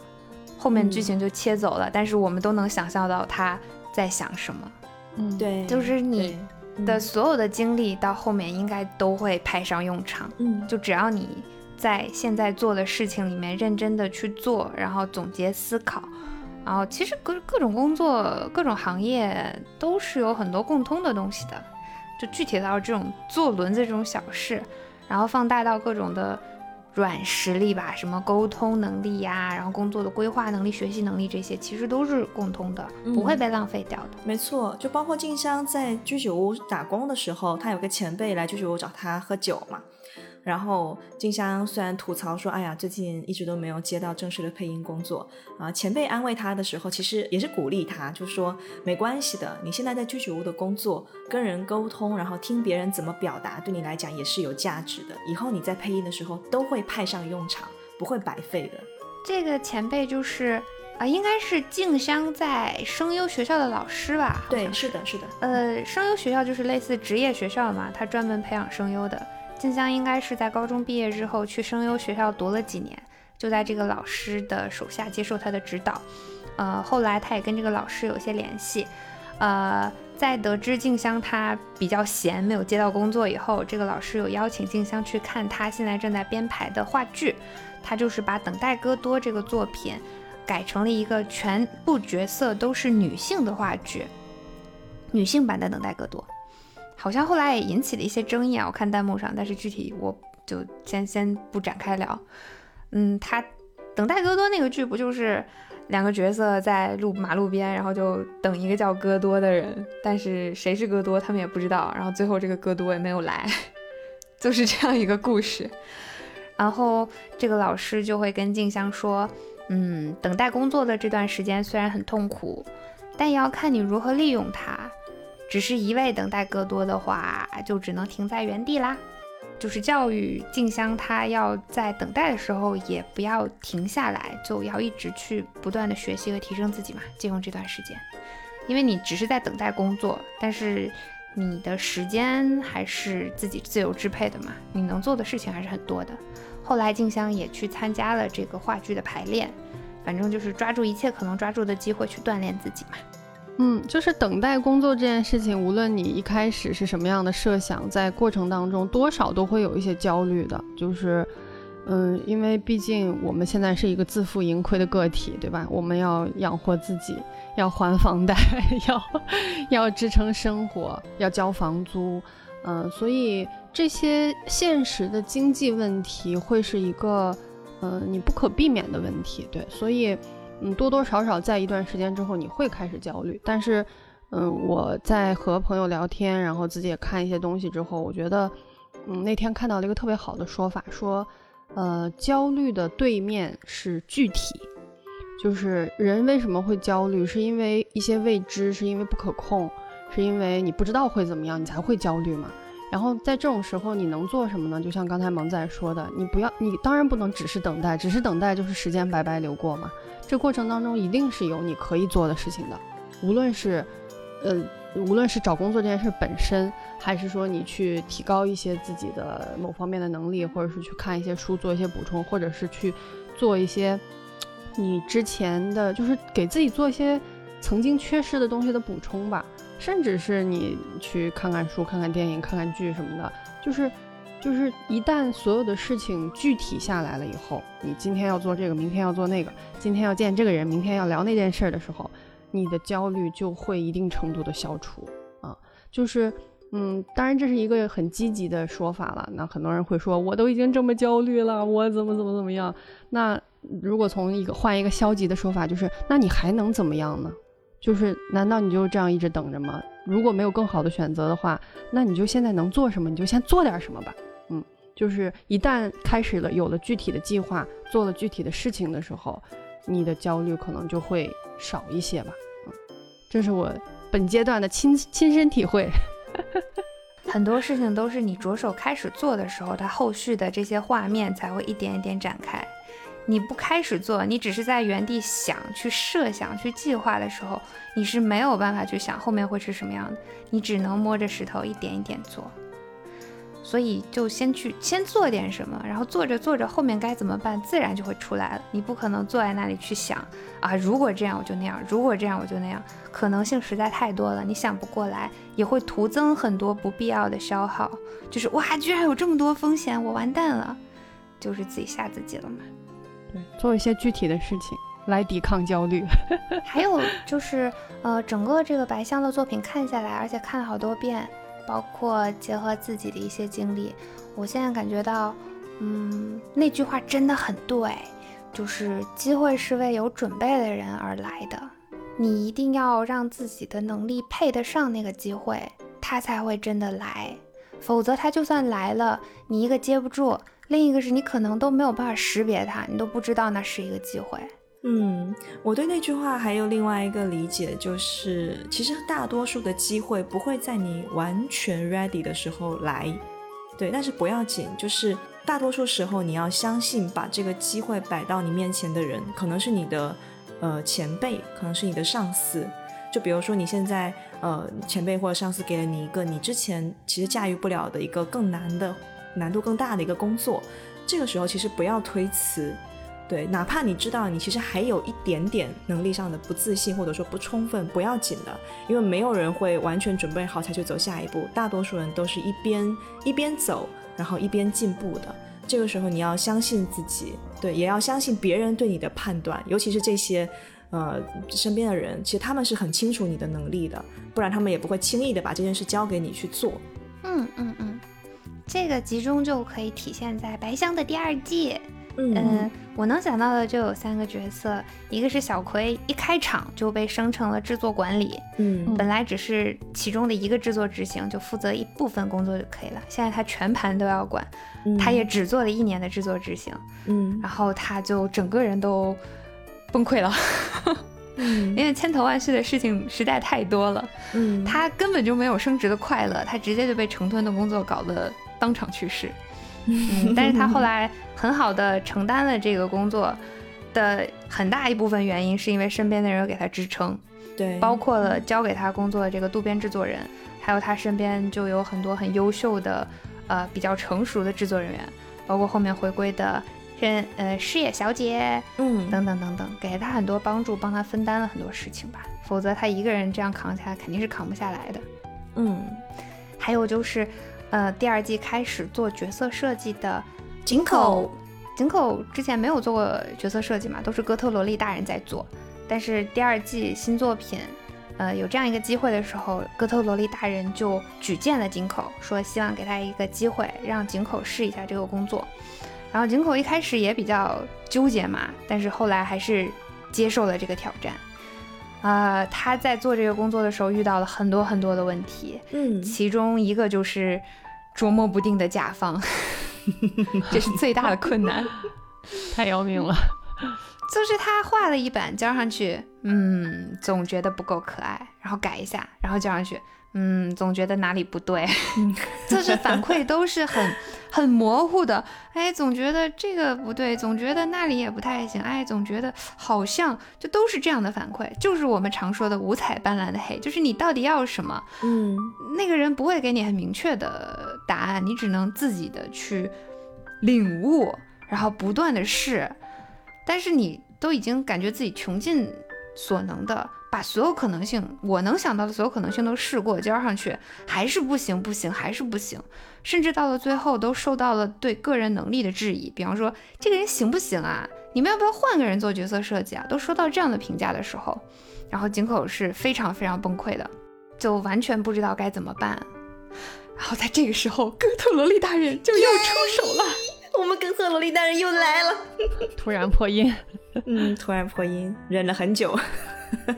后面剧情就切走了，但是我们都能想象到她在想什么。嗯，对，就是你的所有的经历到后面应该都会派上用场。嗯，就只要你在现在做的事情里面认真的去做，然后总结思考，然后其实各各种工作、各种行业都是有很多共通的东西的。就具体到这种坐轮子这种小事，然后放大到各种的软实力吧，什么沟通能力呀，然后工作的规划能力、学习能力这些，其实都是共通的，不会被浪费掉的。没错，就包括静香在居酒屋打工的时候，她有个前辈来居酒屋找她喝酒嘛。然后静香虽然吐槽说：“哎呀，最近一直都没有接到正式的配音工作啊。”前辈安慰她的时候，其实也是鼓励她，就说：“没关系的，你现在在居酒屋的工作，跟人沟通，然后听别人怎么表达，对你来讲也是有价值的。以后你在配音的时候都会派上用场，不会白费的。”这个前辈就是啊，应该是静香在声优学校的老师吧？对，是的，是的。呃，声优学校就是类似职业学校嘛，他专门培养声优的。静香应该是在高中毕业之后去声优学校读了几年，就在这个老师的手下接受他的指导。呃，后来他也跟这个老师有些联系。呃，在得知静香她比较闲，没有接到工作以后，这个老师有邀请静香去看他现在正在编排的话剧。他就是把《等待戈多》这个作品改成了一个全部角色都是女性的话剧，女性版的《等待戈多》。好像后来也引起了一些争议啊，我看弹幕上，但是具体我就先先不展开聊。嗯，他等待戈多那个剧不就是两个角色在路马路边，然后就等一个叫戈多的人，但是谁是戈多他们也不知道，然后最后这个戈多也没有来，就是这样一个故事。然后这个老师就会跟静香说，嗯，等待工作的这段时间虽然很痛苦，但也要看你如何利用它。只是一味等待戈多的话，就只能停在原地啦。就是教育静香，她要在等待的时候也不要停下来，就要一直去不断的学习和提升自己嘛。借用这段时间，因为你只是在等待工作，但是你的时间还是自己自由支配的嘛，你能做的事情还是很多的。后来静香也去参加了这个话剧的排练，反正就是抓住一切可能抓住的机会去锻炼自己嘛。嗯，就是等待工作这件事情，无论你一开始是什么样的设想，在过程当中多少都会有一些焦虑的。就是，嗯，因为毕竟我们现在是一个自负盈亏的个体，对吧？我们要养活自己，要还房贷，要要支撑生活，要交房租，嗯，所以这些现实的经济问题会是一个，嗯，你不可避免的问题，对，所以。嗯，多多少少在一段时间之后，你会开始焦虑。但是，嗯，我在和朋友聊天，然后自己也看一些东西之后，我觉得，嗯，那天看到了一个特别好的说法，说，呃，焦虑的对面是具体，就是人为什么会焦虑，是因为一些未知，是因为不可控，是因为你不知道会怎么样，你才会焦虑嘛。然后在这种时候，你能做什么呢？就像刚才萌仔说的，你不要，你当然不能只是等待，只是等待就是时间白白流过嘛。这过程当中一定是有你可以做的事情的，无论是，呃，无论是找工作这件事本身，还是说你去提高一些自己的某方面的能力，或者是去看一些书做一些补充，或者是去做一些你之前的就是给自己做一些曾经缺失的东西的补充吧，甚至是你去看看书、看看电影、看看剧什么的，就是。就是一旦所有的事情具体下来了以后，你今天要做这个，明天要做那个，今天要见这个人，明天要聊那件事的时候，你的焦虑就会一定程度的消除啊。就是，嗯，当然这是一个很积极的说法了。那很多人会说，我都已经这么焦虑了，我怎么怎么怎么样？那如果从一个换一个消极的说法，就是那你还能怎么样呢？就是难道你就这样一直等着吗？如果没有更好的选择的话，那你就现在能做什么，你就先做点什么吧。嗯就是一旦开始了，有了具体的计划，做了具体的事情的时候，你的焦虑可能就会少一些吧。嗯，这是我本阶段的亲亲身体会。很多事情都是你着手开始做的时候，它后续的这些画面才会一点一点展开。你不开始做，你只是在原地想、去设想、去计划的时候，你是没有办法去想后面会是什么样的。你只能摸着石头一点一点做。所以就先去先做点什么，然后做着做着，后面该怎么办，自然就会出来了。你不可能坐在那里去想啊，如果这样我就那样，如果这样我就那样，可能性实在太多了，你想不过来，也会徒增很多不必要的消耗。就是哇，居然有这么多风险，我完蛋了，就是自己吓自己了嘛。对，做一些具体的事情来抵抗焦虑。还有就是，呃，整个这个白香的作品看下来，而且看了好多遍。包括结合自己的一些经历，我现在感觉到，嗯，那句话真的很对，就是机会是为有准备的人而来的，你一定要让自己的能力配得上那个机会，它才会真的来，否则它就算来了，你一个接不住，另一个是你可能都没有办法识别它，你都不知道那是一个机会。嗯，我对那句话还有另外一个理解，就是其实大多数的机会不会在你完全 ready 的时候来，对，但是不要紧，就是大多数时候你要相信，把这个机会摆到你面前的人，可能是你的呃前辈，可能是你的上司，就比如说你现在呃前辈或者上司给了你一个你之前其实驾驭不了的一个更难的、难度更大的一个工作，这个时候其实不要推辞。对，哪怕你知道你其实还有一点点能力上的不自信，或者说不充分，不要紧的，因为没有人会完全准备好才去走下一步，大多数人都是一边一边走，然后一边进步的。这个时候你要相信自己，对，也要相信别人对你的判断，尤其是这些呃身边的人，其实他们是很清楚你的能力的，不然他们也不会轻易的把这件事交给你去做。嗯嗯嗯，这个集中就可以体现在白箱的第二季。嗯，我能想到的就有三个角色，一个是小葵，一开场就被升成了制作管理。嗯，本来只是其中的一个制作执行，就负责一部分工作就可以了。现在他全盘都要管，他也只做了一年的制作执行。嗯，然后他就整个人都崩溃了，因为千头万绪的事情实在太多了。嗯，他根本就没有升职的快乐，他直接就被成吨的工作搞得当场去世。嗯，但是他后来很好的承担了这个工作的很大一部分原因，是因为身边的人给他支撑，对，包括了交给他工作的这个渡边制作人，还有他身边就有很多很优秀的，呃，比较成熟的制作人员，包括后面回归的人，呃，矢野小姐，嗯，等等等等，给了他很多帮助，帮他分担了很多事情吧，否则他一个人这样扛起来肯定是扛不下来的。嗯，还有就是。呃，第二季开始做角色设计的井口，井口之前没有做过角色设计嘛，都是哥特萝莉大人在做。但是第二季新作品，呃，有这样一个机会的时候，哥特萝莉大人就举荐了井口，说希望给他一个机会，让井口试一下这个工作。然后井口一开始也比较纠结嘛，但是后来还是接受了这个挑战。啊，他在做这个工作的时候遇到了很多很多的问题，嗯，其中一个就是捉摸不定的甲方，这是最大的困难，太要命了。就是他画了一版交上去，嗯，总觉得不够可爱，然后改一下，然后交上去。嗯，总觉得哪里不对，就是反馈都是很很模糊的。哎，总觉得这个不对，总觉得那里也不太行。哎，总觉得好像就都是这样的反馈，就是我们常说的五彩斑斓的黑，就是你到底要什么？嗯，那个人不会给你很明确的答案，你只能自己的去领悟，然后不断的试。但是你都已经感觉自己穷尽所能的。把所有可能性，我能想到的所有可能性都试过，交上去还是不行，不行，还是不行，甚至到了最后都受到了对个人能力的质疑。比方说，这个人行不行啊？你们要不要换个人做角色设计啊？都收到这样的评价的时候，然后井口是非常非常崩溃的，就完全不知道该怎么办。然后在这个时候，哥特萝莉大人就又出手了。我们哥特萝莉大人又来了，突然破音，嗯，突然破音，忍了很久。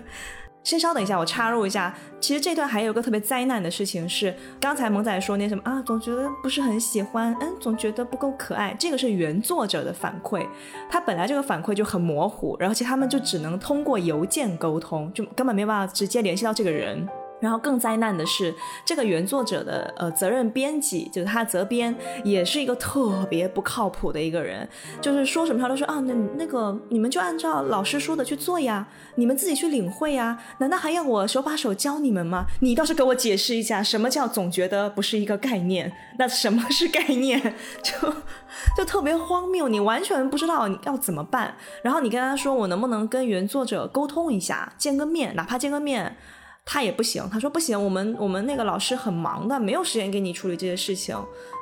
先稍等一下，我插入一下。其实这段还有一个特别灾难的事情是，刚才萌仔说那什么啊，总觉得不是很喜欢，嗯，总觉得不够可爱。这个是原作者的反馈，他本来这个反馈就很模糊，然后其他们就只能通过邮件沟通，就根本没办法直接联系到这个人。然后更灾难的是，这个原作者的呃责任编辑，就是他责编，也是一个特别不靠谱的一个人，就是说什么他都说啊，那那个你们就按照老师说的去做呀，你们自己去领会呀，难道还要我手把手教你们吗？你倒是给我解释一下，什么叫总觉得不是一个概念？那什么是概念？就就特别荒谬，你完全不知道你要怎么办。然后你跟他说，我能不能跟原作者沟通一下，见个面，哪怕见个面。他也不行，他说不行，我们我们那个老师很忙的，没有时间给你处理这些事情。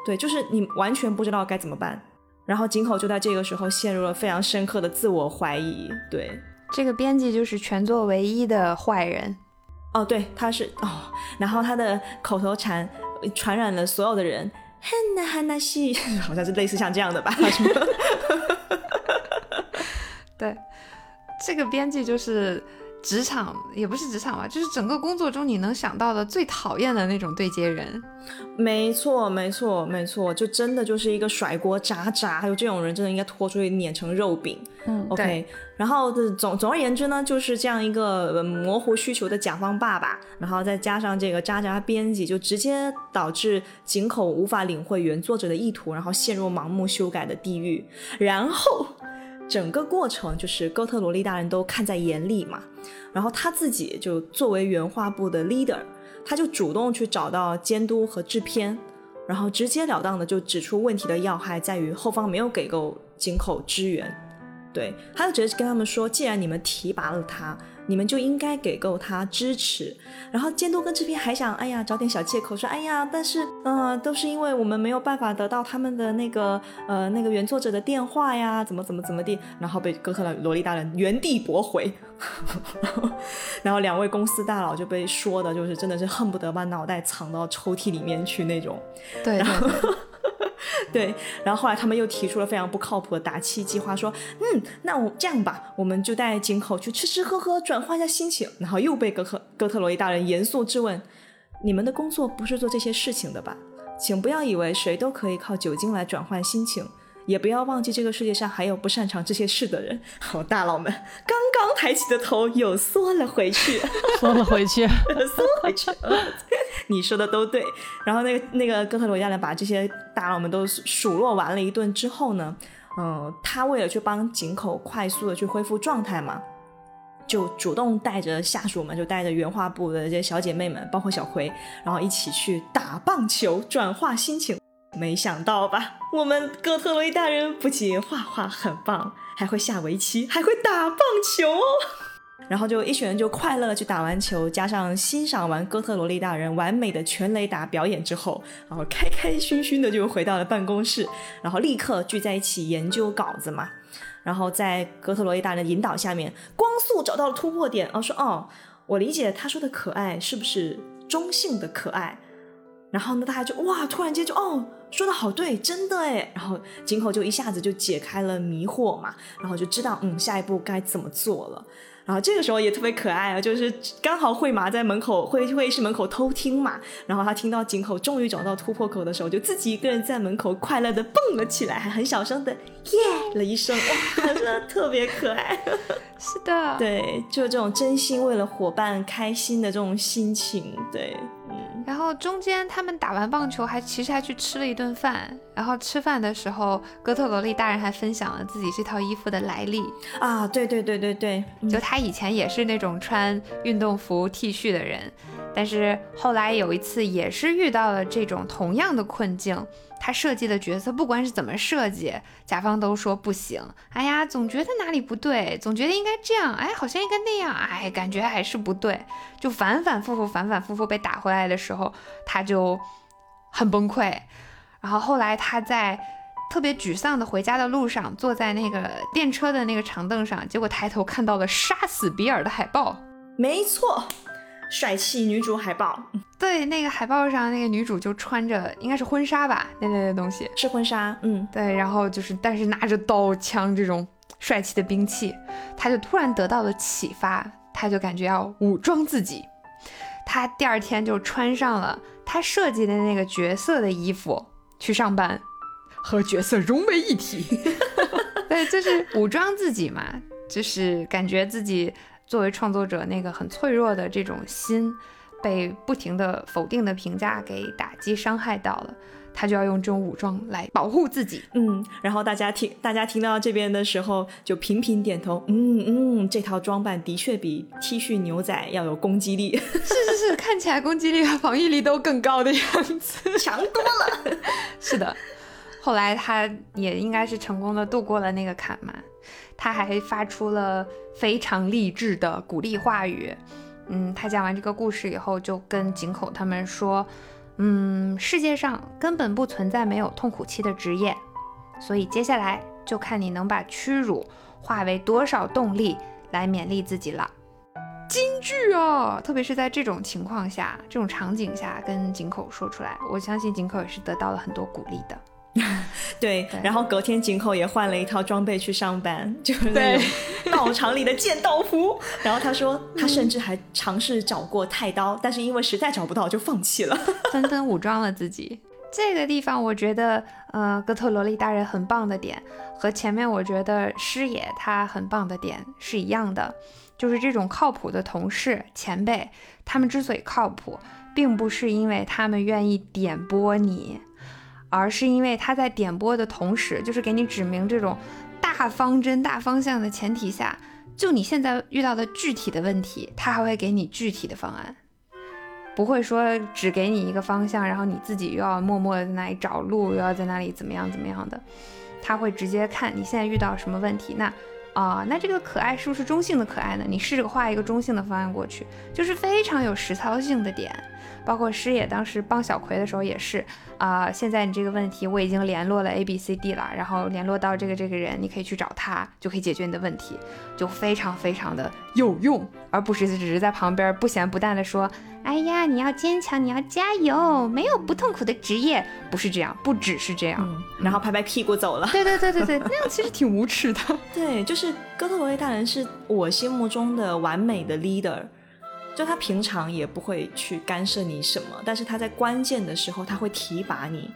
对，就是你完全不知道该怎么办。然后井口就在这个时候陷入了非常深刻的自我怀疑。对，这个编辑就是全作唯一的坏人。哦，对，他是哦。然后他的口头禅传染了所有的人。汉娜汉娜西，好像是类似像这样的吧？什么？对，这个编辑就是职场，也不是职场吧，就是整个工作中你能想到的最讨厌的那种对接人。没错，没错，没错，就真的就是一个甩锅渣渣，还有这种人真的应该拖出去碾成肉饼。嗯，OK。然后总总而言之呢，就是这样一个模糊需求的甲方爸爸，然后再加上这个渣渣编辑，就直接导致井口无法领会原作者的意图，然后陷入盲目修改的地狱。然后整个过程就是哥特萝莉大人都看在眼里嘛，然后他自己就作为原画部的 leader，他就主动去找到监督和制片，然后直截了当的就指出问题的要害在于后方没有给够井口支援。对，他就直接跟他们说，既然你们提拔了他，你们就应该给够他支持。然后监督跟制片还想，哎呀，找点小借口说，哎呀，但是，嗯，都是因为我们没有办法得到他们的那个，呃，那个原作者的电话呀，怎么怎么怎么地，然后被哥特萝莉大人原地驳回。然后两位公司大佬就被说的，就是真的是恨不得把脑袋藏到抽屉里面去那种。对对。对，然后 对，然后后来他们又提出了非常不靠谱的打气计划，说，嗯，那我这样吧，我们就带井口去吃吃喝喝，转换一下心情。然后又被哥特哥特罗伊大人严肃质问：你们的工作不是做这些事情的吧？请不要以为谁都可以靠酒精来转换心情。也不要忘记，这个世界上还有不擅长这些事的人。好，大佬们刚刚抬起的头又缩了回去，缩了回去，缩回去。你说的都对。然后那个那个哥特罗亚呢，把这些大佬们都数落完了一顿之后呢，嗯，他为了去帮井口快速的去恢复状态嘛，就主动带着下属们，就带着原画部的这些小姐妹们，包括小葵，然后一起去打棒球，转化心情。没想到吧？我们哥特罗伊大人不仅画画很棒，还会下围棋，还会打棒球哦。然后就一群人就快乐的去打完球，加上欣赏完哥特罗莉大人完美的全雷达表演之后，然后开开心心的就回到了办公室，然后立刻聚在一起研究稿子嘛。然后在哥特罗莉大人引导下面，光速找到了突破点。哦，说哦，我理解他说的可爱是不是中性的可爱？然后呢，大家就哇，突然间就哦。说的好对，真的哎，然后井口就一下子就解开了迷惑嘛，然后就知道嗯下一步该怎么做了。然后这个时候也特别可爱啊，就是刚好惠麻在门口会会议室门口偷听嘛，然后他听到井口终于找到突破口的时候，就自己一个人在门口快乐的蹦了起来，还很小声的耶了一声，哇，真的 特别可爱。是的，对，就这种真心为了伙伴开心的这种心情，对。然后中间他们打完棒球，还其实还去吃了一顿饭。然后吃饭的时候，哥特萝莉大人还分享了自己这套衣服的来历啊！对对对对对，就他以前也是那种穿运动服 T 恤的人，但是后来有一次也是遇到了这种同样的困境。他设计的角色，不管是怎么设计，甲方都说不行。哎呀，总觉得哪里不对，总觉得应该这样，哎，好像应该那样，哎，感觉还是不对，就反反复复、反反复复被打回来的时候，他就很崩溃。然后后来他在特别沮丧的回家的路上，坐在那个电车的那个长凳上，结果抬头看到了杀死比尔的海报。没错。帅气女主海报，对，那个海报上那个女主就穿着应该是婚纱吧，那类的东西。是婚纱，嗯，对，然后就是但是拿着刀枪这种帅气的兵器，她就突然得到了启发，她就感觉要武装自己，她第二天就穿上了她设计的那个角色的衣服去上班，和角色融为一体，对，就是武装自己嘛，就是感觉自己。作为创作者，那个很脆弱的这种心，被不停的否定的评价给打击伤害到了，他就要用这种武装来保护自己。嗯，然后大家听，大家听到这边的时候就频频点头。嗯嗯，这套装扮的确比 T 恤牛仔要有攻击力。是是是，看起来攻击力和防御力都更高的样子，强多了。是的，后来他也应该是成功的度过了那个坎嘛。他还发出了非常励志的鼓励话语，嗯，他讲完这个故事以后，就跟井口他们说，嗯，世界上根本不存在没有痛苦期的职业，所以接下来就看你能把屈辱化为多少动力来勉励自己了。金剧啊！特别是在这种情况下、这种场景下，跟井口说出来，我相信井口也是得到了很多鼓励的。对，然后隔天井口也换了一套装备去上班，就是那种道场里的剑道服。然后他说，他甚至还尝试找过太刀，但是因为实在找不到，就放弃了，纷纷武装了自己。这个地方我觉得，呃，哥特萝莉大人很棒的点，和前面我觉得师爷他很棒的点是一样的，就是这种靠谱的同事前辈，他们之所以靠谱，并不是因为他们愿意点拨你。而是因为他在点播的同时，就是给你指明这种大方针、大方向的前提下，就你现在遇到的具体的问题，他还会给你具体的方案，不会说只给你一个方向，然后你自己又要默默的在那里找路，又要在那里怎么样怎么样的，他会直接看你现在遇到什么问题，那啊，那这个可爱是不是中性的可爱呢？你试着画一个中性的方案过去，就是非常有实操性的点。包括师爷当时帮小葵的时候也是啊，现在你这个问题我已经联络了 A B C D 了，然后联络到这个这个人，你可以去找他，就可以解决你的问题，就非常非常的有用，而不是只是在旁边不咸不淡的说，哎呀，你要坚强，你要加油，没有不痛苦的职业，不是这样，不只是这样，然后拍拍屁股走了。对对对对对，那样其实挺无耻的。对，就是哥特罗伊大人是我心目中的完美的 leader。就他平常也不会去干涉你什么，但是他在关键的时候他会提拔你，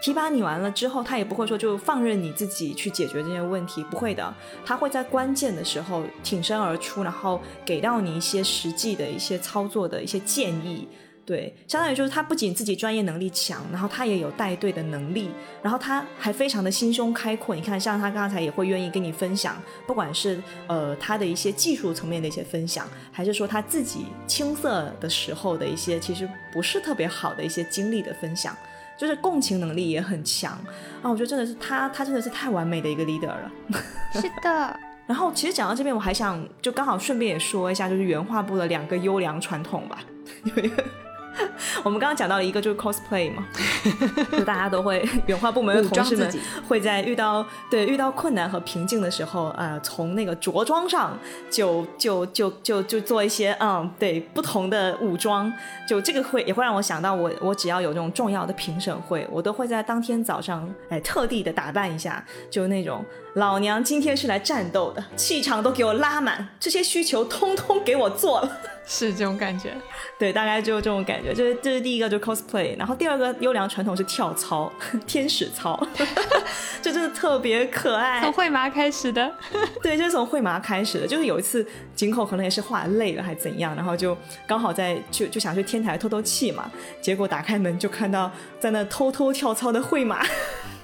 提拔你完了之后，他也不会说就放任你自己去解决这些问题，不会的，他会在关键的时候挺身而出，然后给到你一些实际的一些操作的一些建议。对，相当于就是他不仅自己专业能力强，然后他也有带队的能力，然后他还非常的心胸开阔。你看，像他刚才也会愿意跟你分享，不管是呃他的一些技术层面的一些分享，还是说他自己青涩的时候的一些其实不是特别好的一些经历的分享，就是共情能力也很强啊。我觉得真的是他，他真的是太完美的一个 leader 了。是的。然后其实讲到这边，我还想就刚好顺便也说一下，就是原画部的两个优良传统吧。有一个。我们刚刚讲到了一个就是 cosplay 嘛，就大家都会原画部门的同事们会在遇到对遇到困难和瓶颈的时候，呃，从那个着装上就就就就就做一些嗯对不同的武装，就这个会也会让我想到我我只要有这种重要的评审会，我都会在当天早上哎特地的打扮一下，就那种老娘今天是来战斗的，气场都给我拉满，这些需求通通给我做了。是这种感觉，对，大概就是这种感觉。就是这是第一个，就 cosplay，然后第二个优良传统是跳操，天使操，就真的特别可爱。从会麻开始的，对，就是从会麻开始的。就是有一次井口可能也是画累了还是怎样，然后就刚好在就就想去天台透透气嘛，结果打开门就看到在那偷偷跳操的会麻，特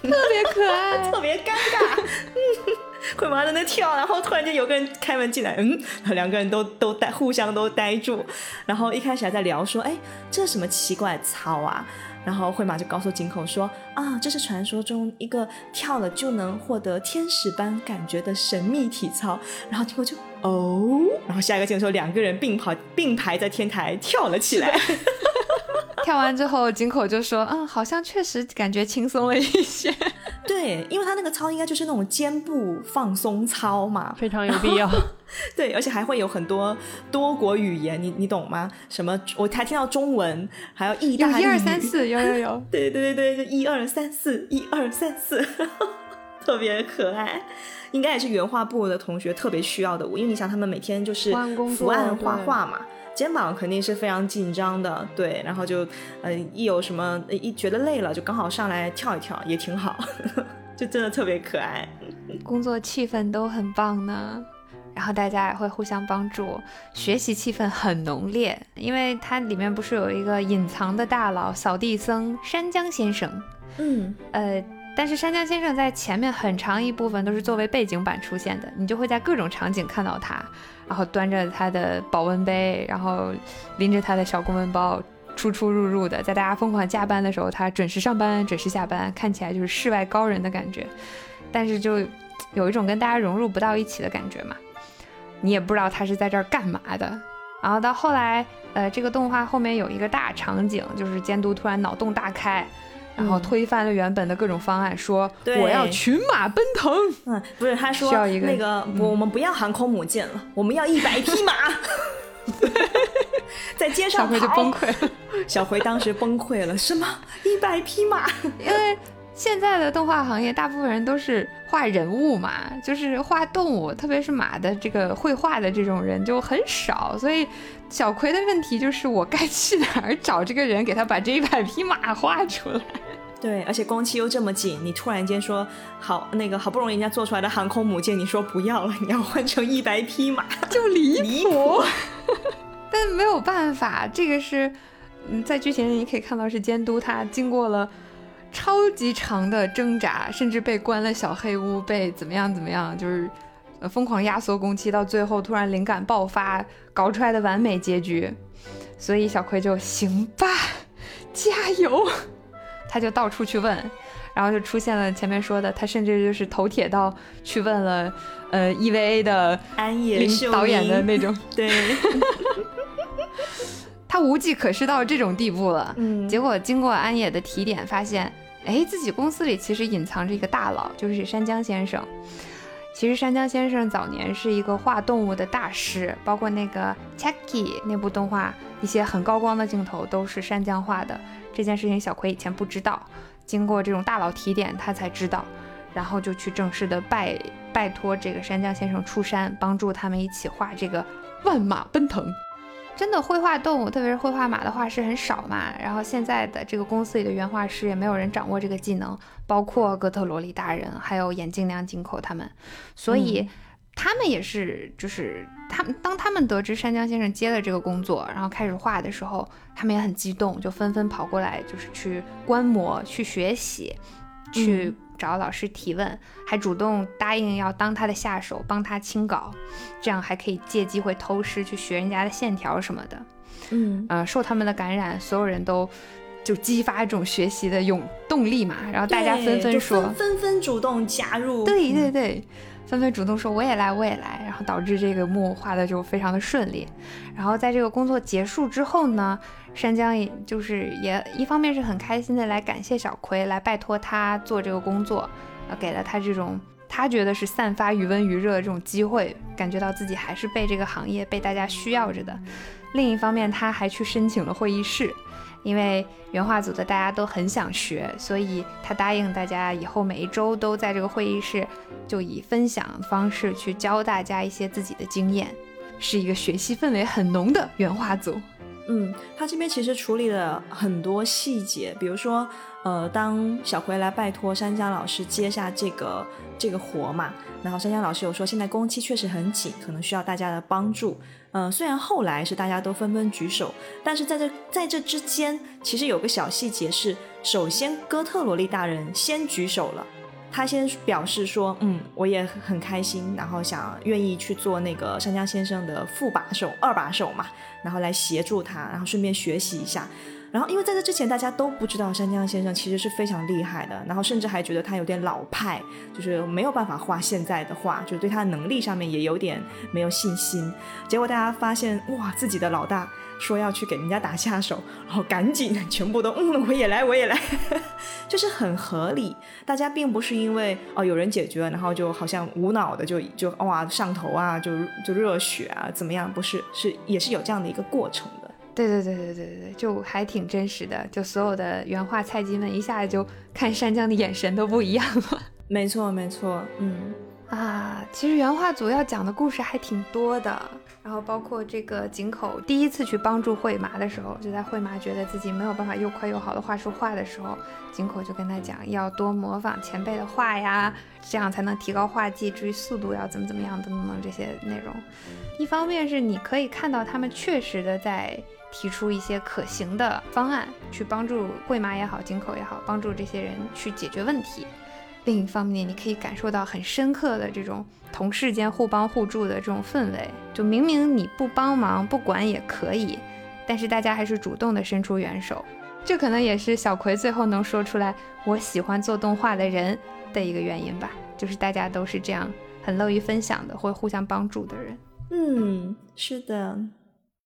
别可爱，特别尴尬。会麻在那跳，然后突然间有个人开门进来，嗯，两个人都都呆，互相都呆住。然后一开始还在聊说，哎，这是什么奇怪的操啊？然后慧玛就告诉井口说，啊，这是传说中一个跳了就能获得天使般感觉的神秘体操。然后井口就哦，然后下一个镜头两个人并跑并排在天台跳了起来。跳完之后，井口就说：“嗯，好像确实感觉轻松了一些。”对，因为他那个操应该就是那种肩部放松操嘛，非常有必要。对，而且还会有很多多国语言，你你懂吗？什么？我还听到中文，还有意大利，一二三四，有有有。对对对对，就一二三四，一二三四，特别可爱。应该也是原画部的同学特别需要的舞，因为你想，他们每天就是伏案画画嘛。肩膀肯定是非常紧张的，对，然后就，呃，一有什么一觉得累了，就刚好上来跳一跳，也挺好，就真的特别可爱。工作气氛都很棒呢，然后大家也会互相帮助，学习气氛很浓烈，因为它里面不是有一个隐藏的大佬扫地僧山江先生，嗯，呃。但是山江先生在前面很长一部分都是作为背景板出现的，你就会在各种场景看到他，然后端着他的保温杯，然后拎着他的小公文包，出出入入的，在大家疯狂加班的时候，他准时上班，准时下班，看起来就是世外高人的感觉。但是就有一种跟大家融入不到一起的感觉嘛，你也不知道他是在这儿干嘛的。然后到后来，呃，这个动画后面有一个大场景，就是监督突然脑洞大开。然后推翻了原本的各种方案，说我要群马奔腾。嗯，不是，他说那个我我们不要航空母舰了，我们要一百匹马。在街上跑葵就崩。溃了。小葵当时崩溃了，什么一百匹马？因为现在的动画行业，大部分人都是画人物嘛，就是画动物，特别是马的这个绘画的这种人就很少，所以小葵的问题就是我该去哪儿找这个人，给他把这一百匹马画出来。对，而且工期又这么紧，你突然间说好那个好不容易人家做出来的航空母舰，你说不要了，你要换成一百匹马，就离 离谱。但没有办法，这个是，嗯，在剧情里你可以看到是监督他经过了超级长的挣扎，甚至被关了小黑屋，被怎么样怎么样，就是呃疯狂压缩工期，到最后突然灵感爆发，搞出来的完美结局。所以小葵就行吧，加油，他就到处去问。然后就出现了前面说的，他甚至就是头铁到去问了，呃，EVA 的安野秀导演的那种，对，他无计可施到这种地步了。嗯，结果经过安野的提点，发现，哎，自己公司里其实隐藏着一个大佬，就是山江先生。其实山江先生早年是一个画动物的大师，包括那个《Chucky》那部动画，一些很高光的镜头都是山江画的。这件事情小葵以前不知道，经过这种大佬提点，他才知道，然后就去正式的拜拜托这个山江先生出山，帮助他们一起画这个万马奔腾。真的绘画动物，特别是绘画马的画师很少嘛。然后现在的这个公司里的原画师也没有人掌握这个技能，包括哥特萝莉大人，还有眼镜娘井口他们，所以。嗯他们也是，就是他们当他们得知山江先生接了这个工作，然后开始画的时候，他们也很激动，就纷纷跑过来，就是去观摩、去学习、去找老师提问，还主动答应要当他的下手，帮他清稿，这样还可以借机会偷师去学人家的线条什么的。嗯呃，受他们的感染，所有人都就激发这种学习的勇动力嘛，然后大家纷纷说，纷纷纷主动加入，对对对，纷纷主动说我也来，我也来，然后导致这个木画的就非常的顺利。然后在这个工作结束之后呢，山江也就是也一方面是很开心的来感谢小葵，来拜托他做这个工作，呃，给了他这种他觉得是散发余温余热的这种机会，感觉到自己还是被这个行业被大家需要着的。另一方面，他还去申请了会议室，因为原画组的大家都很想学，所以他答应大家以后每一周都在这个会议室，就以分享方式去教大家一些自己的经验，是一个学习氛围很浓的原画组。嗯，他这边其实处理了很多细节，比如说，呃，当小葵来拜托山江老师接下这个这个活嘛，然后山江老师有说现在工期确实很紧，可能需要大家的帮助。嗯、虽然后来是大家都纷纷举手，但是在这在这之间，其实有个小细节是，首先哥特萝莉大人先举手了。他先表示说，嗯，我也很开心，然后想愿意去做那个山江先生的副把手、二把手嘛，然后来协助他，然后顺便学习一下。然后，因为在这之前大家都不知道山江先生其实是非常厉害的，然后甚至还觉得他有点老派，就是没有办法画现在的画，就是对他的能力上面也有点没有信心。结果大家发现，哇，自己的老大说要去给人家打下手，然后赶紧 全部都嗯，我也来，我也来，就是很合理。大家并不是因为哦有人解决了，然后就好像无脑的就就哇上头啊，就就热血啊，怎么样？不是，是也是有这样的一个过程的。对对对对对对对，就还挺真实的，就所有的原画菜鸡们一下子就看山江的眼神都不一样了。没错，没错，嗯啊，其实原画组要讲的故事还挺多的，然后包括这个井口第一次去帮助惠麻的时候，就在惠麻觉得自己没有办法又快又好的画出画的时候，井口就跟他讲要多模仿前辈的画呀，这样才能提高画技，至于速度要怎么怎么样等等等这些内容。一方面是你可以看到他们确实的在提出一些可行的方案，去帮助惠麻也好，井口也好，帮助这些人去解决问题。另一方面，你可以感受到很深刻的这种同事间互帮互助的这种氛围。就明明你不帮忙不管也可以，但是大家还是主动的伸出援手。这可能也是小葵最后能说出来“我喜欢做动画的人”的一个原因吧，就是大家都是这样很乐于分享的，会互相帮助的人。嗯，是的，